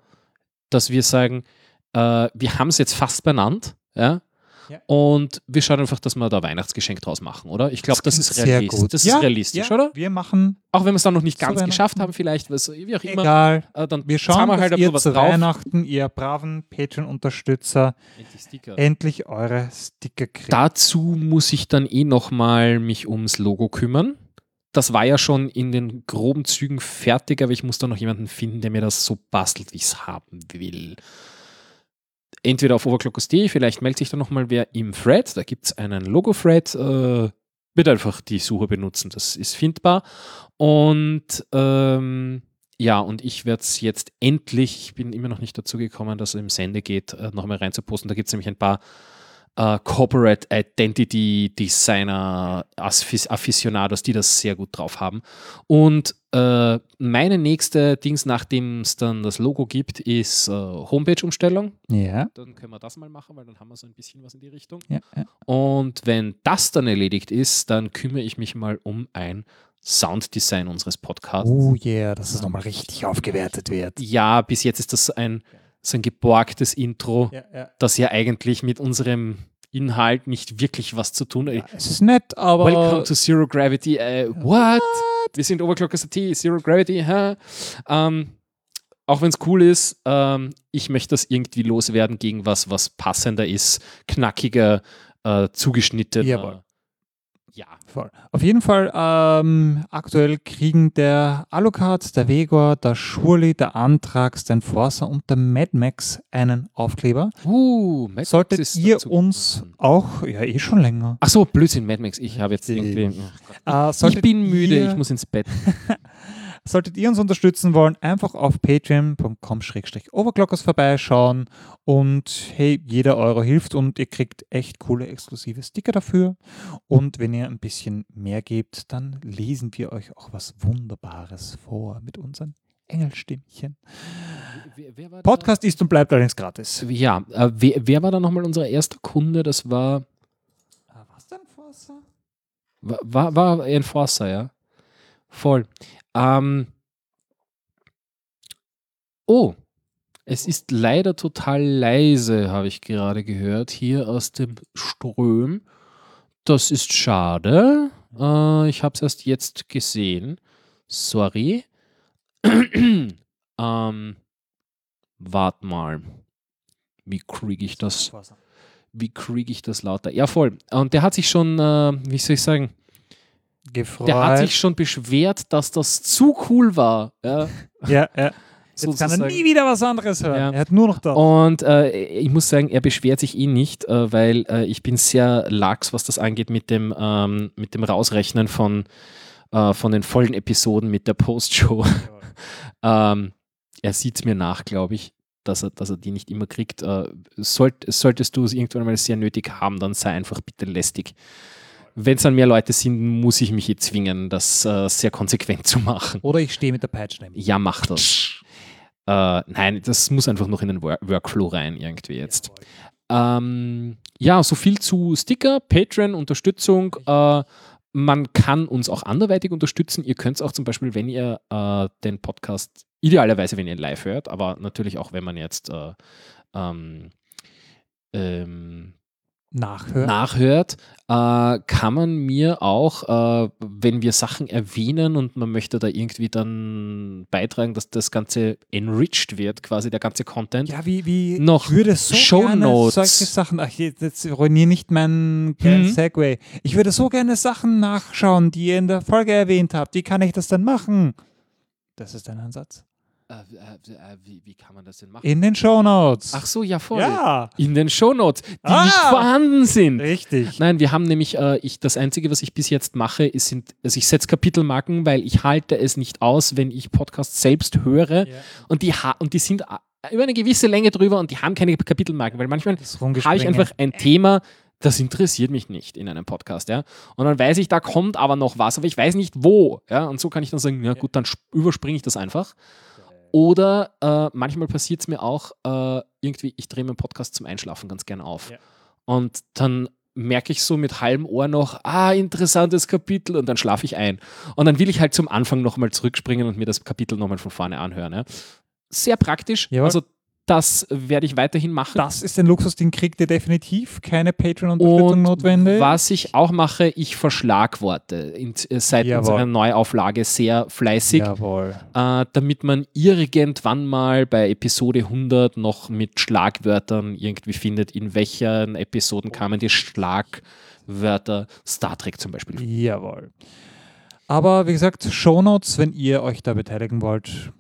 dass wir sagen, äh, wir haben es jetzt fast benannt, ja? Ja. Und wir schauen einfach, dass wir da Weihnachtsgeschenk draus machen, oder? Ich glaube, das, klingt ist realistisch. gut. Das Ja, ist realistisch, ja, oder? Wir machen, Auch wenn wir es dann noch nicht ganz geschafft haben, vielleicht, was, wie auch immer, egal, äh, dann wir schauen, wir dass halt ein ihr was zu drauf. Weihnachten, ihr braven Patreon-Unterstützer, Endlich endlich eure Sticker kriegt. Dazu muss ich dann eh nochmal mich ums Logo kümmern. Das war ja schon in den groben Zügen fertig, aber ich muss da noch jemanden finden, der mir das so bastelt, wie ich es haben will. Entweder auf overclockers.de, vielleicht meldet sich da nochmal wer im Thread, da gibt es einen Logo-Thread, äh, bitte einfach die Suche benutzen, das ist findbar. Und ähm, ja, und ich werde es jetzt endlich, ich bin immer noch nicht dazu gekommen, dass es im Sende geht, äh, nochmal reinzuposten. Da gibt es nämlich ein paar äh, Corporate Identity Designer Aficionados, die das sehr gut drauf haben. Und äh, meine nächste Dings, nachdem es dann das Logo gibt, ist äh, Homepage-Umstellung. ja, Dann können wir das mal machen, weil dann haben wir so ein bisschen was in die Richtung. ja, ja. Und wenn das dann erledigt ist, dann kümmere ich mich mal um ein Sounddesign unseres Podcasts. Oh yeah, dass es nochmal richtig aufgewertet wird. Ja, bis jetzt ist das ein, so ein geborgtes Intro, Ja, ja. das ja eigentlich mit unserem Inhalt nicht wirklich was zu tun hat. Es ist nett, aber Welcome to Zero Gravity. Äh, what? Wir sind Overclockers.at, Zero Gravity. Hä? Ähm, auch wenn es cool ist, ähm, ich möchte das irgendwie loswerden gegen was, was passender ist, knackiger, äh, zugeschnittener. Ja. Voll. Auf jeden Fall, ähm, aktuell kriegen der Alucard, der Vegor, der Schurli, der Antrax, der Enforcer und der Mad Max einen Aufkleber. Uh, Mad Max Solltet ist ihr dazu uns gekommen. auch, ja eh schon länger, Ach so, Blödsinn, Mad Max. Ich habe jetzt irgendwie. äh, Ich bin müde, ihr, ich muss ins Bett. Solltet ihr uns unterstützen wollen, einfach auf patreon.com-overclockers vorbeischauen und hey, jeder Euro hilft und ihr kriegt echt coole exklusive Sticker dafür. Und wenn ihr ein bisschen mehr gebt, dann lesen wir euch auch was Wunderbares vor mit unseren Engelstimmchen. War da? Podcast ist und bleibt allerdings gratis. Ja, äh, wer, wer war da nochmal unser erster Kunde? Das war, Was denn, Forster? war, war, war Enforcer, ja. Voll. Ähm, oh, es ist leider total leise, habe ich gerade gehört, hier aus dem Ström. Das ist schade. Äh, ich habe es erst jetzt gesehen. Sorry. ähm, wart mal. Wie kriege ich das? Wie kriege ich das lauter? Ja, voll. Und der hat sich schon, äh, wie soll ich sagen, Gefreut. der hat sich schon beschwert, dass das zu cool war. Ja, ja, ja. Jetzt kann er sozusagen. nie wieder was anderes hören. Ja. Er hat nur noch das. Und äh, ich muss sagen, er beschwert sich eh nicht, äh, weil äh, ich bin sehr lax, was das angeht mit dem, ähm, mit dem Rausrechnen von, äh, von den vollen Episoden mit der Postshow. ähm, er sieht es mir nach, glaube ich, dass er, dass er die nicht immer kriegt. Äh, sollt, solltest du es irgendwann mal sehr nötig haben, dann sei einfach bitte lästig. Wenn es dann mehr Leute sind, muss ich mich eh zwingen, das äh, sehr konsequent zu machen. Oder ich stehe mit der Peitsche neben ihm. Ja, mach das. Äh, nein, das muss einfach noch in den Wor Workflow rein irgendwie jetzt. Ähm, ja, so viel zu Sticker, Patreon, Unterstützung. Äh, man kann uns auch anderweitig unterstützen. Ihr könnt es auch zum Beispiel, wenn ihr äh, den Podcast, idealerweise, wenn ihr ihn live hört, aber natürlich auch, wenn man jetzt äh, ähm, ähm, nachhört, nachhört äh, kann man mir auch, äh, wenn wir Sachen erwähnen und man möchte da irgendwie dann beitragen, dass das Ganze enriched wird, quasi der ganze Content. Ja, wie, wie noch ich würde so Show gerne Notes. solche Sachen, ach, jetzt, jetzt ruinier nicht meinen Mhm. Segway. Ich würde so gerne Sachen nachschauen, die ihr in der Folge erwähnt habt. Wie kann ich das dann machen? Das ist dein Ansatz. Äh, äh, äh, wie, wie kann man das denn machen? In den Shownotes. Ach so, ja, voll. ja, In den Shownotes, die Ah. nicht vorhanden sind. richtig. Nein, wir haben nämlich, äh, ich, das Einzige, was ich bis jetzt mache, ist, sind, also ich setze Kapitelmarken, weil ich halte es nicht aus, wenn ich Podcasts selbst höre Ja. und, die und die sind äh, über eine gewisse Länge drüber und die haben keine Kapitelmarken, weil manchmal habe ich einfach ein Thema, das interessiert mich nicht in einem Podcast, ja. Und dann weiß ich, da kommt aber noch was, aber ich weiß nicht wo, ja. Und so kann ich dann sagen, ja gut, dann sp- überspringe ich das einfach. Oder äh, manchmal passiert es mir auch, äh, irgendwie, ich drehe meinen Podcast zum Einschlafen ganz gern auf. Ja. Und dann merke ich so mit halbem Ohr noch, ah, interessantes Kapitel und dann schlafe ich ein. Und dann will ich halt zum Anfang nochmal zurückspringen und mir das Kapitel nochmal von vorne anhören. Ja. Sehr praktisch. Jawohl. Also das werde ich weiterhin machen. Das ist ein Luxus, den kriegt ihr definitiv. Keine Patreon-Unterstützung notwendig. was ich auch mache, ich verschlagworte in, äh, seit Jawohl. unserer Neuauflage sehr fleißig, Jawohl. äh, damit man irgendwann mal bei Episode 100 noch mit Schlagwörtern irgendwie findet, in welchen Episoden kamen die Schlagwörter Star Trek zum Beispiel. Jawohl. Aber wie gesagt, Shownotes, wenn ihr euch da beteiligen wollt,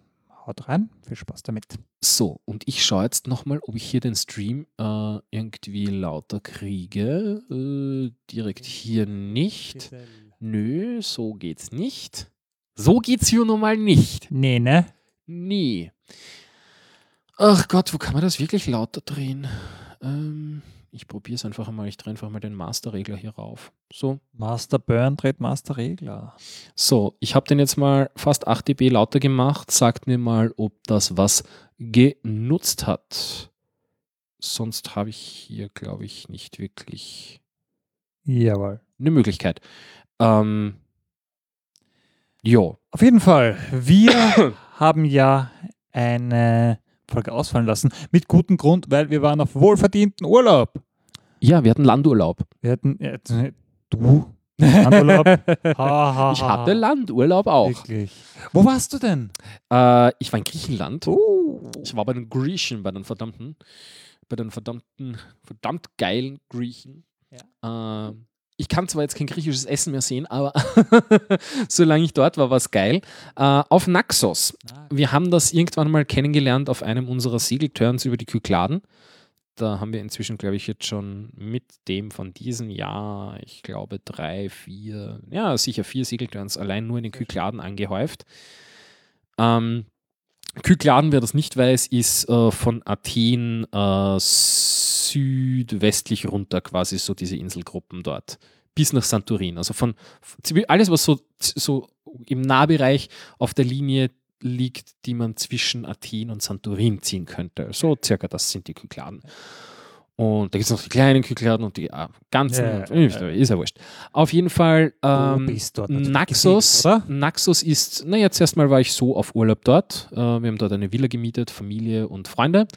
haut rein. Viel Spaß damit. So, und ich schaue jetzt nochmal, ob ich hier den Stream äh, irgendwie lauter kriege. Äh, direkt hier nicht. Nö, so geht's nicht. So geht's hier nun mal nicht. Nee, ne? Nee. Ach Gott, wo kann man das wirklich lauter drehen? Ähm, ich probiere es einfach mal. Ich drehe einfach mal den Masterregler hier rauf. So. Master Burn dreht Master Regler. So, ich habe den jetzt mal fast 8 dB lauter gemacht. Sagt mir mal, ob das was genutzt hat. Sonst habe ich hier, glaube ich, nicht wirklich Jawohl. eine Möglichkeit. Ähm, jo. Auf jeden Fall, wir haben ja eine Folge ausfallen lassen. Mit gutem Grund, weil wir waren auf wohlverdienten Urlaub. Ja, wir hatten Landurlaub. Wir hatten, ja, du, Landurlaub. Ha, ha, Ich ha, hatte ha. Landurlaub auch. Wirklich. Wo warst du denn? Äh, ich war in Griechenland. Oh. Ich war bei den Griechen, bei den verdammten, bei den verdammten, verdammt geilen Griechen. Ja. Ich kann zwar jetzt kein griechisches Essen mehr sehen, aber solange ich dort war, war es geil. Äh, auf Naxos. Wir haben das irgendwann mal kennengelernt auf einem unserer Segelturns über die Kykladen. Da haben wir inzwischen, glaube ich, jetzt schon mit dem von diesem Jahr, ich glaube, drei, vier, ja, sicher vier Segelturns allein nur in den Kykladen angehäuft. Ähm, Kykladen, wer das nicht weiß, ist äh, von Athen äh, südwestlich runter, quasi so diese Inselgruppen dort, bis nach Santorin. Also von alles, was so, so im Nahbereich auf der Linie liegt, die man zwischen Athen und Santorin ziehen könnte. So circa das sind die Kykladen. Und da gibt es noch die kleinen Kykladen und die äh, ganzen. Ja, äh, ja. Ist ja wurscht. Auf jeden Fall. Ähm, du bist dort Naxos, oder? Naxos ist, naja, zuerst mal war ich so auf Urlaub dort. Äh, wir haben dort eine Villa gemietet, Familie und Freunde.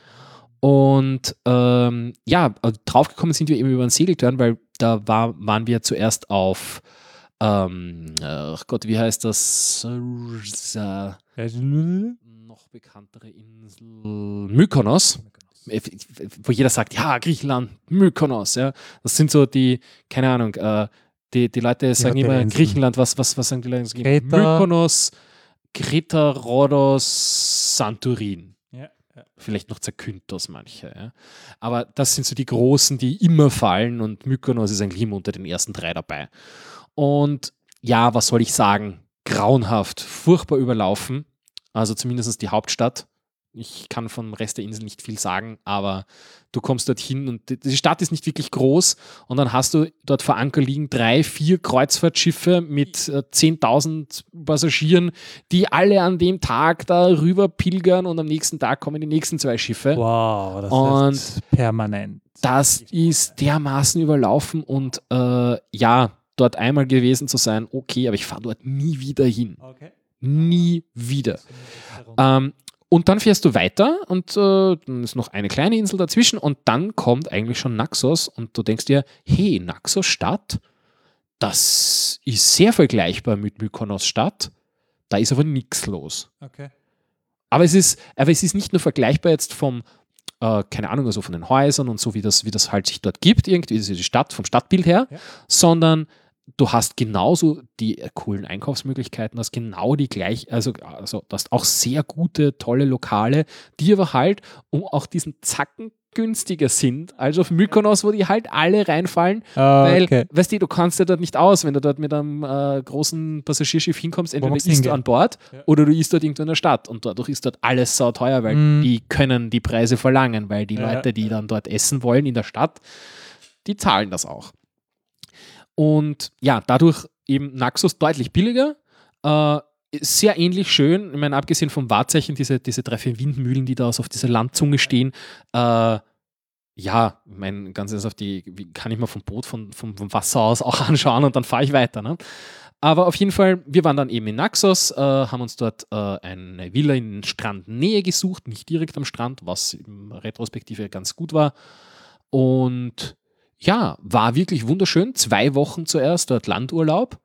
Und ähm, ja, äh, draufgekommen sind wir eben über einen Segelturn, weil da war, waren wir zuerst auf, ähm, ach Gott, wie heißt das? Äh, noch bekanntere Insel Mykonos äh, wo jeder sagt, ja, Griechenland, Mykonos, ja. Das sind so die, keine Ahnung, äh, die, die Leute sagen immer Hotelinsel. Griechenland, was, was, was sagen die Leute? Kreta. Mykonos, Kreta, Rhodos, Santorin. Ja, ja. Vielleicht noch Zakynthos manche, ja. Aber das sind so die großen, die immer fallen und Mykonos ist eigentlich immer unter den ersten drei dabei. Und ja, was soll ich sagen? Grauenhaft, furchtbar überlaufen. Also zumindest die Hauptstadt ich kann vom Rest der Insel nicht viel sagen, aber du kommst dorthin und die- Stadt ist nicht wirklich groß und dann hast du dort vor Anker liegen drei, vier Kreuzfahrtschiffe mit äh, 10.000 Passagieren, die alle an dem Tag da rüber pilgern und am nächsten Tag kommen die nächsten zwei Schiffe. Wow, das Und ist permanent. Das ist dermaßen überlaufen und äh, ja, dort einmal gewesen zu sein, okay, aber ich fahre dort nie wieder hin. Okay. Nie wieder. Ähm, und dann fährst du weiter und äh, dann ist noch eine kleine Insel dazwischen und dann kommt eigentlich schon Naxos und du denkst dir, hey, Naxos Stadt, das ist sehr vergleichbar mit Mykonos Stadt, da ist aber nichts los. Okay. Aber es ist, aber es ist nicht nur vergleichbar jetzt vom, äh, keine Ahnung, also von den Häusern und so, wie das, wie das halt sich dort gibt, irgendwie, also die Stadt, vom Stadtbild her, Ja. sondern du hast genauso die äh, coolen Einkaufsmöglichkeiten, hast genau die gleich, also, also du hast auch sehr gute, tolle Lokale, die aber halt um auch diesen Zacken günstiger sind als auf Mykonos, wo die halt alle reinfallen, weil, okay. weißt du, du kannst ja dort nicht aus, wenn du dort mit einem äh, großen Passagierschiff hinkommst, entweder isst du an Bord Ja. oder du isst dort irgendwo in der Stadt und dadurch ist dort alles sauteuer, weil Mm. die können die Preise verlangen, weil die Ja. Leute, die dann dort essen wollen in der Stadt, die zahlen das auch. Und ja, dadurch eben Naxos deutlich billiger, äh, sehr ähnlich schön, ich meine, abgesehen vom Wahrzeichen, diese, diese drei, vier Windmühlen, die da auf dieser Landzunge stehen, äh, ja, ich meine, ganz auf die, kann ich mir vom Boot, von, vom, vom Wasser aus auch anschauen und dann fahre ich weiter. Ne? Aber auf jeden Fall, wir waren dann eben in Naxos, äh, haben uns dort äh, eine Villa in Strandnähe gesucht, nicht direkt am Strand, was im Retrospektive ganz gut war. Und ja, war wirklich wunderschön. Zwei Wochen zuerst dort Landurlaub.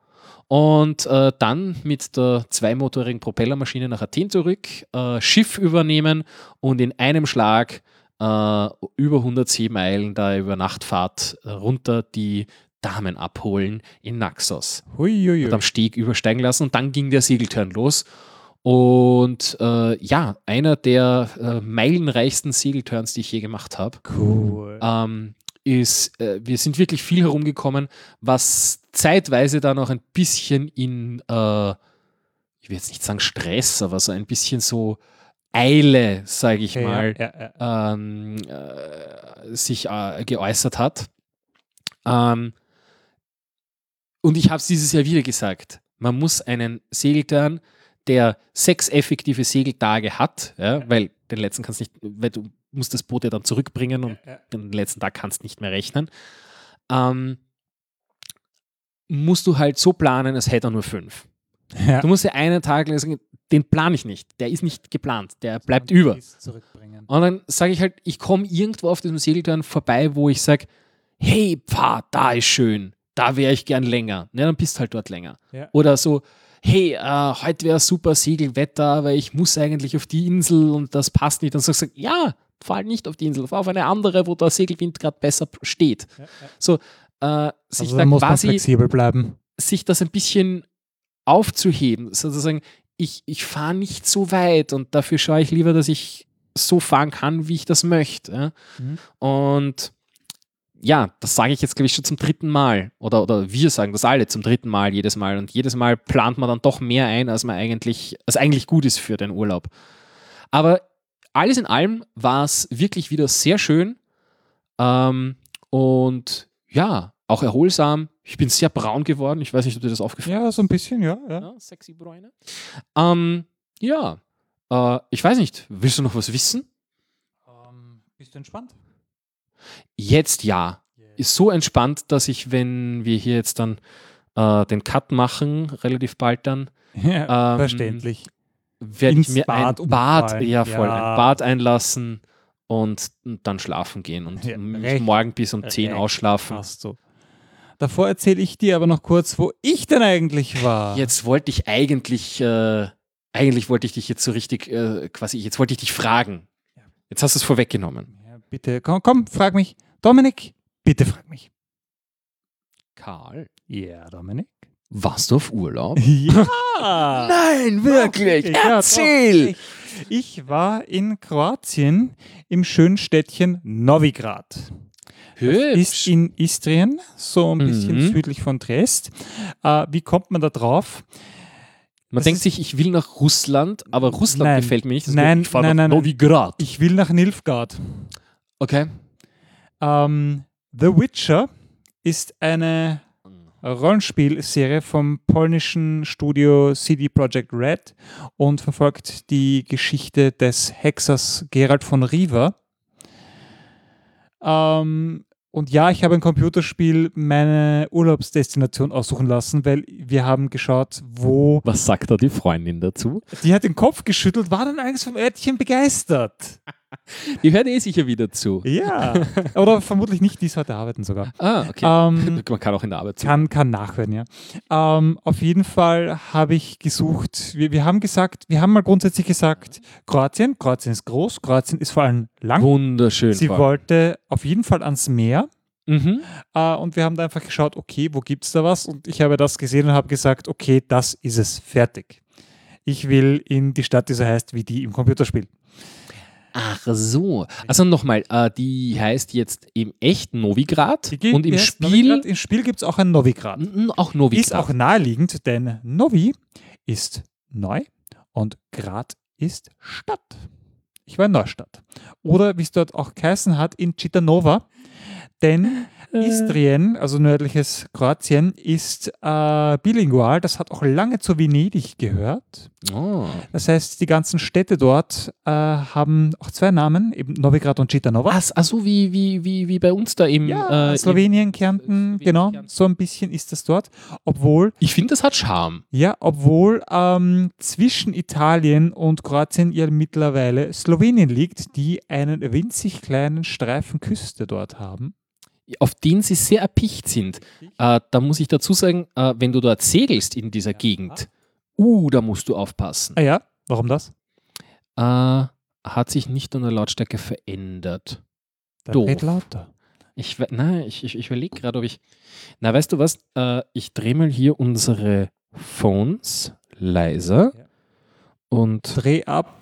Und äh, dann mit der zweimotorigen Propellermaschine nach Athen zurück, äh, Schiff übernehmen und in einem Schlag äh, über 100 Seemeilen da über Nachtfahrt äh, runter die Damen abholen in Naxos Huiuiui. und am Steg übersteigen lassen und dann ging der Segeltörn los. Und äh, ja, einer der äh, meilenreichsten Segelturns, die ich je gemacht habe, Cool. ähm, ist, äh, wir sind wirklich viel herumgekommen, was zeitweise dann auch ein bisschen in, äh, ich will jetzt nicht sagen Stress, aber so ein bisschen so Eile, sage ich Okay, mal, Ja, ja, ja. ähm, äh, sich äh, geäußert hat. Ähm, und ich habe es dieses Jahr wieder gesagt. Man muss einen Segeltörn, der sechs effektive Segeltage hat, ja, weil den letzten kannst nicht, weil du musst das Boot ja dann zurückbringen und Ja, ja. den letzten Tag kannst nicht mehr rechnen. Ähm, musst du halt so planen, als hätte er nur fünf. Ja. Du musst ja einen Tag lang sagen, den plane ich nicht. Der ist nicht geplant. Der bleibt über. Zurückbringen. Und dann sage ich halt, ich komme irgendwo auf diesem Segeltörn vorbei, wo ich sage, hey, Pfad, da ist schön, da wäre ich gern länger. Ja, dann bist halt dort länger. Ja. Oder so, hey, äh, heute wäre super Segelwetter, aber ich muss eigentlich auf die Insel und das passt nicht. Dann sagst du, ja, fahr halt nicht auf die Insel, fahr auf eine andere, wo der Segelwind gerade besser steht. Ja, ja. So, äh, sich Also da muss man quasi flexibel bleiben. sich das ein bisschen aufzuheben, sozusagen, ich, ich fahre nicht so weit und dafür schaue ich lieber, dass ich so fahren kann, wie ich das möchte. Mhm. Und ja, das sage ich jetzt, glaube ich, schon zum dritten Mal. Oder, oder wir sagen das alle zum dritten Mal jedes Mal. Und jedes Mal plant man dann doch mehr ein, als man eigentlich, als eigentlich gut ist für den Urlaub. Aber alles in allem war es wirklich wieder sehr schön. Ähm, und ja, auch erholsam. Ich bin sehr braun geworden. Ich weiß nicht, ob dir das aufgefallen Ja, so ein bisschen, ja. ja. ja, sexy Bräune. Ähm, ja, äh, ich weiß nicht, willst du noch was wissen? Ähm, bist du entspannt? Jetzt ja. Ist so entspannt, dass ich, wenn wir hier jetzt dann äh, den Cut machen, relativ bald dann, Ja, Ähm, verständlich. Werde ich mir Bad ein Bad, umfallen. ja voll, Ja. ein Bad einlassen und, dann schlafen gehen und Ja, recht, morgen bis um 10 recht ausschlafen. Passt so. Davor erzähle ich dir aber noch kurz, wo ich denn eigentlich war. Jetzt wollte ich eigentlich, äh, eigentlich wollte ich dich jetzt so richtig, äh, quasi, jetzt wollte ich dich fragen. Jetzt hast du es vorweggenommen. Ja, bitte, komm, komm, frag mich. Dominik, bitte frag mich. Karl, Ja, Dominik. Warst du auf Urlaub? Ja. Nein, wirklich. Ja, doch, Erzähl. echt. Ich war in Kroatien im schönen Städtchen Novigrad. Ist Hübsch. in Istrien, so ein bisschen Mhm. südlich von Triest. Äh, wie kommt man da drauf? Man Das denkt ist- sich, ich will nach Russland, aber Russland Nein. gefällt mir nicht. Nein, ich fahr nein, nach nein, nein. Novigrad. Ich will nach Nilfgaard. Okay. Ähm, The Witcher ist eine Rollenspielserie vom polnischen Studio CD Projekt Red und verfolgt die Geschichte des Hexers Gerald von Riva. Ähm, und ja, ich habe ein Computerspiel meine Urlaubsdestination aussuchen lassen, weil wir haben geschaut, wo. Was sagt da die Freundin dazu? Die hat den Kopf geschüttelt, war dann eigentlich vom Örtchen begeistert. Die hört eh sicher wieder zu. Ja. Oder vermutlich nicht, die ist heute arbeiten sogar. Ah, okay. Ähm, Man kann auch in der Arbeit zu. Kann, kann nachhören, ja. Ähm, auf jeden Fall habe ich gesucht, wir, wir haben gesagt, wir haben mal grundsätzlich gesagt, Kroatien, Kroatien ist groß, Kroatien ist vor allem lang. Wunderschön. Sie wollte auf jeden Fall ans Meer Mhm. äh, und wir haben da einfach geschaut, okay, wo gibt es da was? Und ich habe das gesehen und habe gesagt, okay, das ist es, fertig. Ich will in die Stadt, die so heißt wie die im Computerspiel. Ach so. Also nochmal, äh, die heißt jetzt im echten Novigrad gilt- und im Spiel Novigrad. Im Spiel gibt es auch ein Novigrad. n- auch Novigrad. Ist auch naheliegend, denn Novi ist neu und Grad ist Stadt. Ich war in Neustadt. Oder wie es dort auch geheißen hat, in Citanova. Denn. Istrien, also nördliches Kroatien, ist äh, bilingual. Das hat auch lange zu Venedig gehört. Oh. Das heißt, die ganzen Städte dort äh, haben auch zwei Namen, eben Novigrad und Citanova. Ach, ach so, wie, wie, wie, wie bei uns da im. ja, äh, Slowenien, Kärnten, Slowenien, genau, Kärnten. so ein bisschen ist das dort. Obwohl ich finde, das hat Charme. Ja, obwohl ähm, zwischen Italien und Kroatien ja mittlerweile Slowenien liegt, die einen winzig kleinen Streifen Küste dort haben. Auf den sie sehr erpicht sind. Äh, da muss ich dazu sagen, äh, wenn du dort segelst in dieser Gegend, uh, da musst du aufpassen. Ah ja, warum das? Äh, hat sich nicht an der Lautstärke verändert. Da Doof. geht lauter. Ich, nein, ich, ich, ich überlege gerade, ob ich. Na, weißt du was? Äh, ich drehe mal hier unsere Phones leiser. Ja. Und Dreh ab,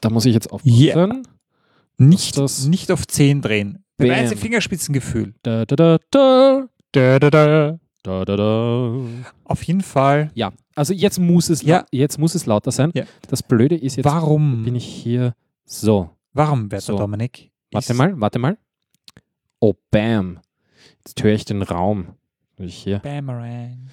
da muss ich jetzt aufpassen. Yeah. nicht, das? nicht auf 10 drehen. Bam. Fingerspitzengefühl. Da, da, da, da, Da, da, da. da, da, da. Auf jeden Fall. Ja, also jetzt muss es, Ja. jetzt muss es lauter sein. Ja. Das Blöde ist jetzt, Warum? bin ich hier. So, Warum, werter So. Dominik? warte mal, warte mal. Oh, bam. Jetzt höre ich den Raum. Bin Ich hier. Boomerang.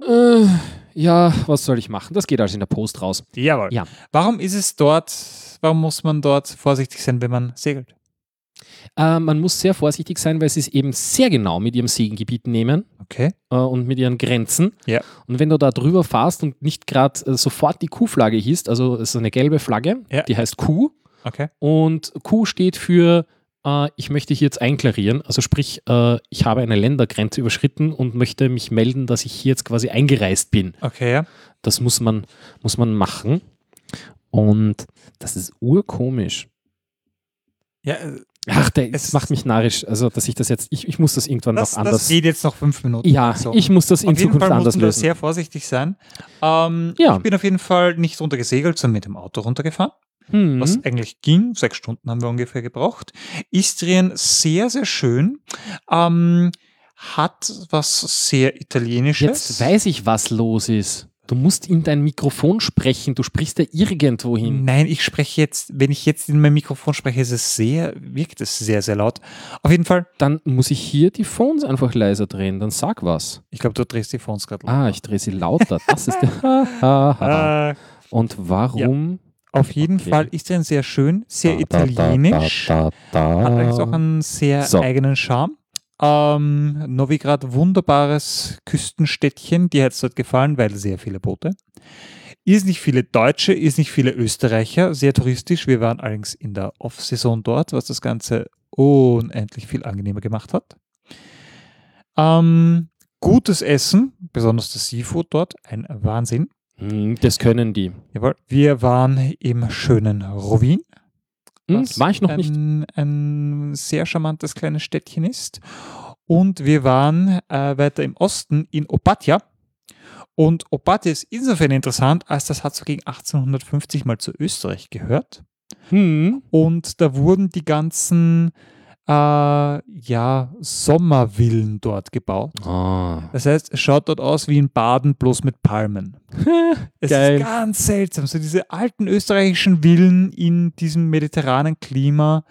Äh, ja, was soll ich machen? Das geht also in der Post raus. Jawohl. Ja. Warum ist es dort, warum muss man dort vorsichtig sein, wenn man segelt? Äh, man muss sehr vorsichtig sein, weil sie es eben sehr genau mit ihrem Segengebiet nehmen Okay. äh, und mit ihren Grenzen. Ja. Und wenn du da drüber fährst und nicht gerade äh, sofort die Q-Flagge hießt, also es ist eine gelbe Flagge, Ja. die heißt Q Okay. und Q steht für äh, ich möchte hier jetzt einklarieren, also sprich, äh, ich habe eine Ländergrenze überschritten und möchte mich melden, dass ich hier jetzt quasi eingereist bin. Okay, ja. Das muss man, muss man machen. Und das ist urkomisch. Ja, äh, Ach, der, Es- macht mich narrisch. Also, dass ich das jetzt, ich, ich muss das irgendwann das, noch anders. das geht jetzt noch fünf Minuten. ja, So. ich muss das in auf jeden Zukunft Fall anders lösen. sehr vorsichtig sein. Ähm, Ja. Ich bin auf jeden Fall nicht runter gesegelt, sondern mit dem Auto runtergefahren. Hm. Was eigentlich ging. Sechs Stunden haben wir ungefähr gebraucht. Istrien sehr, sehr schön. Ähm, hat was sehr Italienisches. Jetzt weiß ich, was los ist. Du musst in dein Mikrofon sprechen. Du sprichst ja irgendwo hin. Nein, ich spreche jetzt, wenn ich jetzt in mein Mikrofon spreche, ist es sehr, wirkt es sehr, sehr laut. Auf jeden Fall, Dann muss ich hier die Phones einfach leiser drehen. Dann sag was. ich glaube, du drehst die Phones gerade Ah, ich drehe sie lauter. Das ist der. Äh, Und warum? auf jeden Okay. Fall ist er sehr schön, sehr Da, da, da, italienisch. Da, da, Hat da. auch einen sehr So. eigenen Charme. Ähm, Novigrad, wunderbares Küstenstädtchen. Die hat es dort gefallen, weil sehr viele Boote. Ist nicht viele Deutsche, ist nicht viele Österreicher, sehr touristisch. Wir waren allerdings in der Off-Saison dort, was das Ganze unendlich viel angenehmer gemacht hat. Ähm, gutes Essen, besonders das Seafood dort, ein Wahnsinn. Hm, Das können die. Jawohl. Wir waren im schönen Rovin. Was war ich noch ein, nicht. ein sehr charmantes kleines Städtchen ist. Und wir waren äh, weiter im Osten in Opatja. Und Opatja ist insofern interessant, als das hat so gegen 1850 mal zu Österreich gehört. Hm. Und da wurden die ganzen äh, ja, Sommervillen dort gebaut. Ah. Das heißt, es schaut dort aus wie in Baden, bloß mit Palmen. es Geil. ist ganz seltsam. So diese alten österreichischen Villen in diesem mediterranen Klima.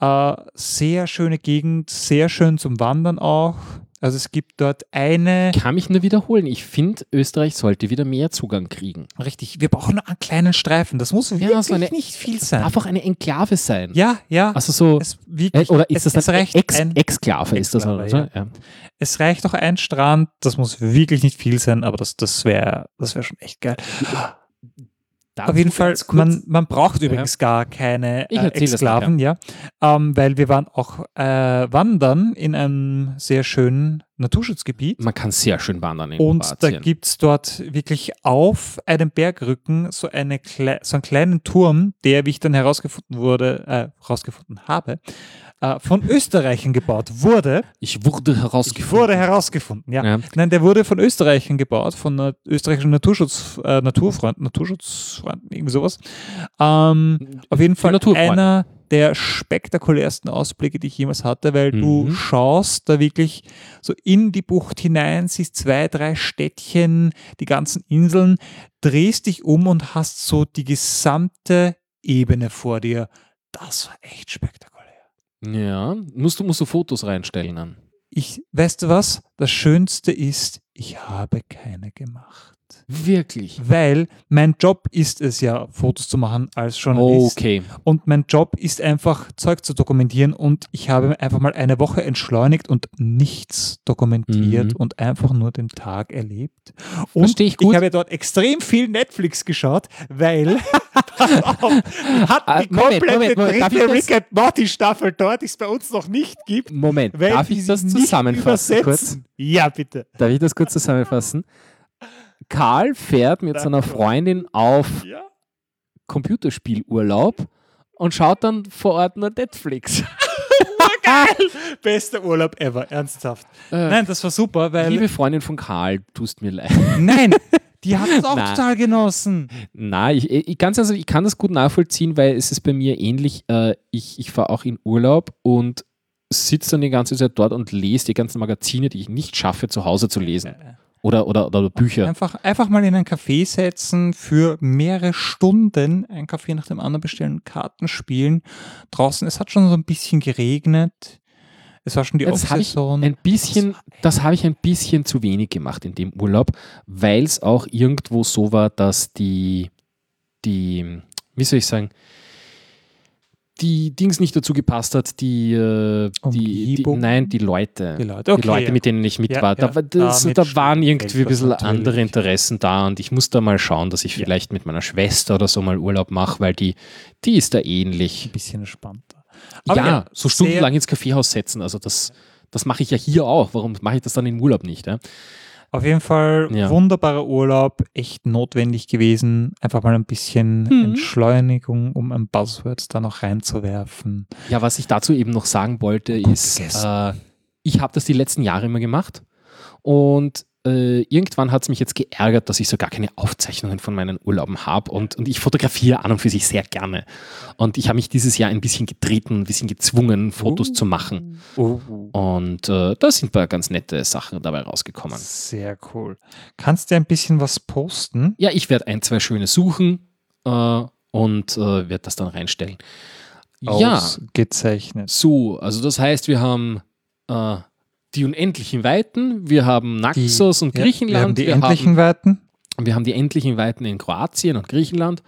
Äh, sehr schöne Gegend, sehr schön zum Wandern auch. Also es gibt dort eine. Kann mich nur wiederholen. Ich finde, Österreich sollte wieder mehr Zugang kriegen. Richtig, wir brauchen nur einen kleinen Streifen. Das muss wirklich so eine- nicht viel sein. Einfach eine Enklave sein. Ja, ja. Also so. es, wirklich, Äh, oder ist es, das ein reicht Ex ein, Exklave? Ist das oder so? Ja. Es reicht auch ein Strand, das muss wirklich nicht viel sein, aber das, das wäre das wär schon echt geil. Auf jeden Fall, man, man braucht übrigens gar keine äh, Exklaven, ja. Ähm, weil wir waren auch äh, wandern in einem sehr schönen Naturschutzgebiet. Man kann sehr schön wandern in Und da Kroatien. gibt es dort wirklich auf einem Bergrücken so, eine so einen kleinen Turm, der, wie ich dann herausgefunden wurde, äh, herausgefunden habe, äh, von Österreichern gebaut wurde. ich wurde Ich herausgefunden. wurde herausgefunden, ja. Ja. Nein, der wurde von Österreichern gebaut, von äh, österreichischen Naturschutz, äh, Naturfreunden, Naturschutzfreunden, irgendwie sowas. Ähm, auf jeden Fall einer der spektakulärsten Ausblicke, die ich jemals hatte, weil du Mhm. schaust da wirklich so in die Bucht hinein, siehst zwei, drei Städtchen, die ganzen Inseln, drehst dich um und hast so die gesamte Ebene vor dir. Das war echt spektakulär. Ja, musst du, musst du Fotos reinstellen dann. Ich, weißt du was? Das Schönste ist, ich habe keine gemacht. Wirklich. Weil mein Job ist es ja, Fotos zu machen als Journalist. Okay. Und mein Job ist einfach, Zeug zu dokumentieren. Und ich habe einfach mal eine Woche entschleunigt und nichts dokumentiert Mhm. und einfach nur den Tag erlebt. Und Versteh ich gut. habe dort extrem viel Netflix geschaut, weil hatten Ah, die komplette Moment, Moment, ich dritte Rick and Morty Staffel dort, die es bei uns noch nicht gibt. Moment, darf ich das zusammenfassen kurz? übersetzen. Ja, bitte. Darf ich das kurz zusammenfassen? Karl fährt mit seiner. Freundin auf Ja. Computerspielurlaub und schaut dann vor Ort nur Netflix. Bester Urlaub ever, ernsthaft. Äh, Nein, das war super, weil. Liebe Freundin von Karl, tust mir leid. Nein, die hat es auch Nein. total genossen. Nein, ich, ich, also, ich kann das gut nachvollziehen, weil es ist bei mir ähnlich. Äh, ich ich fahre auch in Urlaub und sitze dann die ganze Zeit dort und lese die ganzen Magazine, die ich nicht schaffe, zu Hause zu lesen. Oder, oder, oder Bücher. Einfach, einfach mal in ein Café setzen, für mehrere Stunden ein Kaffee nach dem anderen bestellen, Karten spielen. Draußen, es hat schon so ein bisschen geregnet. Es war schon die Off-Saison. ein bisschen, das habe ich ein bisschen zu wenig gemacht in dem Urlaub, weil es auch irgendwo so war, dass die, die, wie soll ich sagen, die Dings nicht dazu gepasst hat, die, äh, die, die nein, die Leute. Die Leute, okay, die Leute, mit denen ich mit Ja, war. Da, ja. war das, Ah, da waren irgendwie ein bisschen natürlich. andere Interessen da und ich muss da mal schauen, dass ich Ja. vielleicht mit meiner Schwester oder so mal Urlaub mache, weil die, die ist da ähnlich. ein bisschen entspannter. ja, so stundenlang ins Kaffeehaus setzen, also das, das mache ich ja hier auch. Warum mache ich das dann im Urlaub nicht? Ja? Auf jeden Fall Ja. wunderbarer Urlaub, echt notwendig gewesen. Einfach mal ein bisschen Mhm. Entschleunigung, um ein Buzzword da noch reinzuwerfen. Ja, was ich dazu eben noch sagen wollte, ist, äh, ich habe das die letzten Jahre immer gemacht und äh, irgendwann hat es mich jetzt geärgert, dass ich so gar keine Aufzeichnungen von meinen Urlauben habe und, und ich fotografiere an und für sich sehr gerne. Und ich habe mich dieses Jahr ein bisschen getreten, ein bisschen gezwungen, Fotos Uh. zu machen. Oh, Und äh, da sind ein paar ganz nette Sachen dabei rausgekommen. sehr cool. Kannst du ein bisschen was posten? Ja, ich werde ein, zwei schöne suchen äh, und äh, werde das dann reinstellen. Ja, Ausgezeichnet. so, also das heißt, wir haben äh, die unendlichen Weiten, wir haben Naxos und Ja, Griechenland, Wir haben die wir, endlichen haben, Weiten. wir haben die endlichen Weiten in Kroatien und Griechenland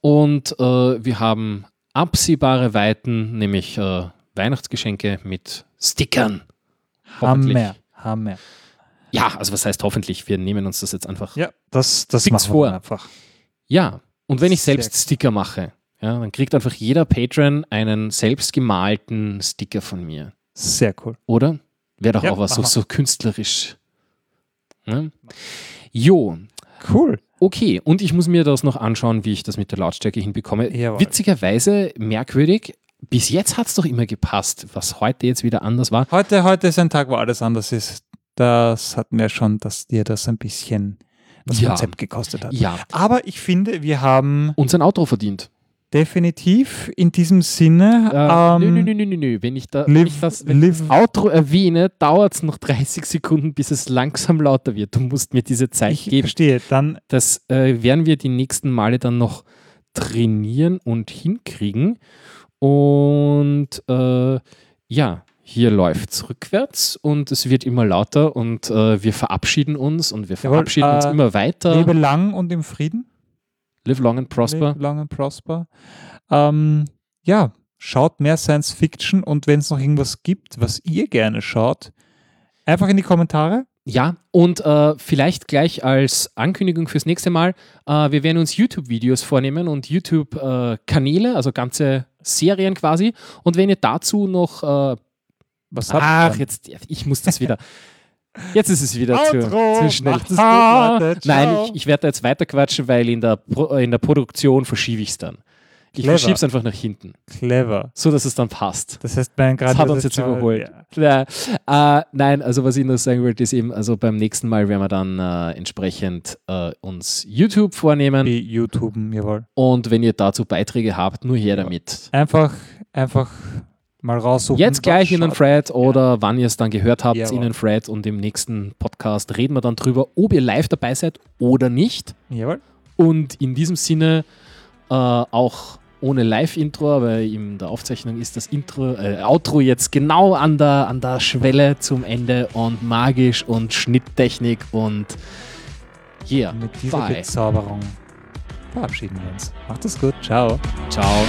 und äh, wir haben absehbare Weiten, nämlich äh, Weihnachtsgeschenke mit Stickern. Hammer. Hammer. Ja, also was heißt hoffentlich, wir nehmen uns das jetzt einfach Ja, das, das machen vor. einfach. Ja, und wenn ich selbst Sticker mache, ja, dann kriegt einfach jeder Patron einen selbst gemalten Sticker von mir. Sehr cool. Oder? Wäre doch Ja, auch was so, so künstlerisch. Ne? Jo, Cool. okay. Und ich muss mir das noch anschauen, wie ich das mit der Lautstärke hinbekomme. Jawohl. Witzigerweise, merkwürdig, bis jetzt hat es doch immer gepasst, was heute jetzt wieder anders war. Heute, heute ist ein Tag, wo alles anders ist. Das hatten wir schon, dass dir das ein bisschen das Ja. Konzept gekostet hat. Ja, Aber ich finde, wir haben uns ein Outro verdient. Definitiv. In diesem Sinne. Äh, ähm, nö, nö, nö, nö, nö. Wenn ich, da, wenn live- ich das, wenn ich das live- Outro erwähne, dauert es noch 30 Sekunden, bis es langsam lauter wird. Du musst mir diese Zeit ich geben. verstehe. Dann Das äh, werden wir die nächsten Male dann noch trainieren und hinkriegen. Und äh, ja, hier läuft es rückwärts und es wird immer lauter und äh, wir verabschieden uns und wir Jawohl, verabschieden uns äh, immer weiter. lebe lang und im Frieden. Live long and prosper. Live long and prosper. Ähm, ja, schaut mehr Science Fiction und wenn es noch irgendwas gibt, was ihr gerne schaut, einfach in die Kommentare. Ja, und äh, vielleicht gleich als Ankündigung fürs nächste Mal, äh, wir werden uns YouTube-Videos vornehmen und YouTube-Kanäle, also ganze Serien quasi. Und wenn ihr dazu noch, äh, Was habt ach, ihr? jetzt, ich muss das wieder, jetzt ist es wieder zu, zu schnell. macht es gut, Leute, Nein, ich, ich werde da jetzt weiter quatschen, weil in der, Pro, äh, in der Produktion verschiebe ich es dann. Ich Clever. verschiebe es einfach nach hinten, Clever. so dass es dann passt. Das heißt, mein Das hat uns jetzt überholt. Ja. Ja, äh, nein, also was ich noch sagen wollte, ist eben, also beim nächsten Mal werden wir dann äh, entsprechend äh, uns YouTube vornehmen. Die YouTube, jawohl. Und wenn ihr dazu Beiträge habt, nur her Ja. damit. Einfach, einfach mal raussuchen. Jetzt gleich in den. Thread oder wann ihr es dann gehört habt, Jawohl. in den Thread und im nächsten Podcast reden wir dann drüber, ob ihr live dabei seid oder nicht. Jawohl. Und in diesem Sinne äh, auch ohne Live-Intro, aber in der Aufzeichnung ist das Intro, äh, Outro jetzt genau an der, an der Schwelle zum Ende und magisch und Schnitttechnik und yeah, Mit dieser bye. Bezauberung verabschieden wir uns. Macht es gut. Ciao. Ciao.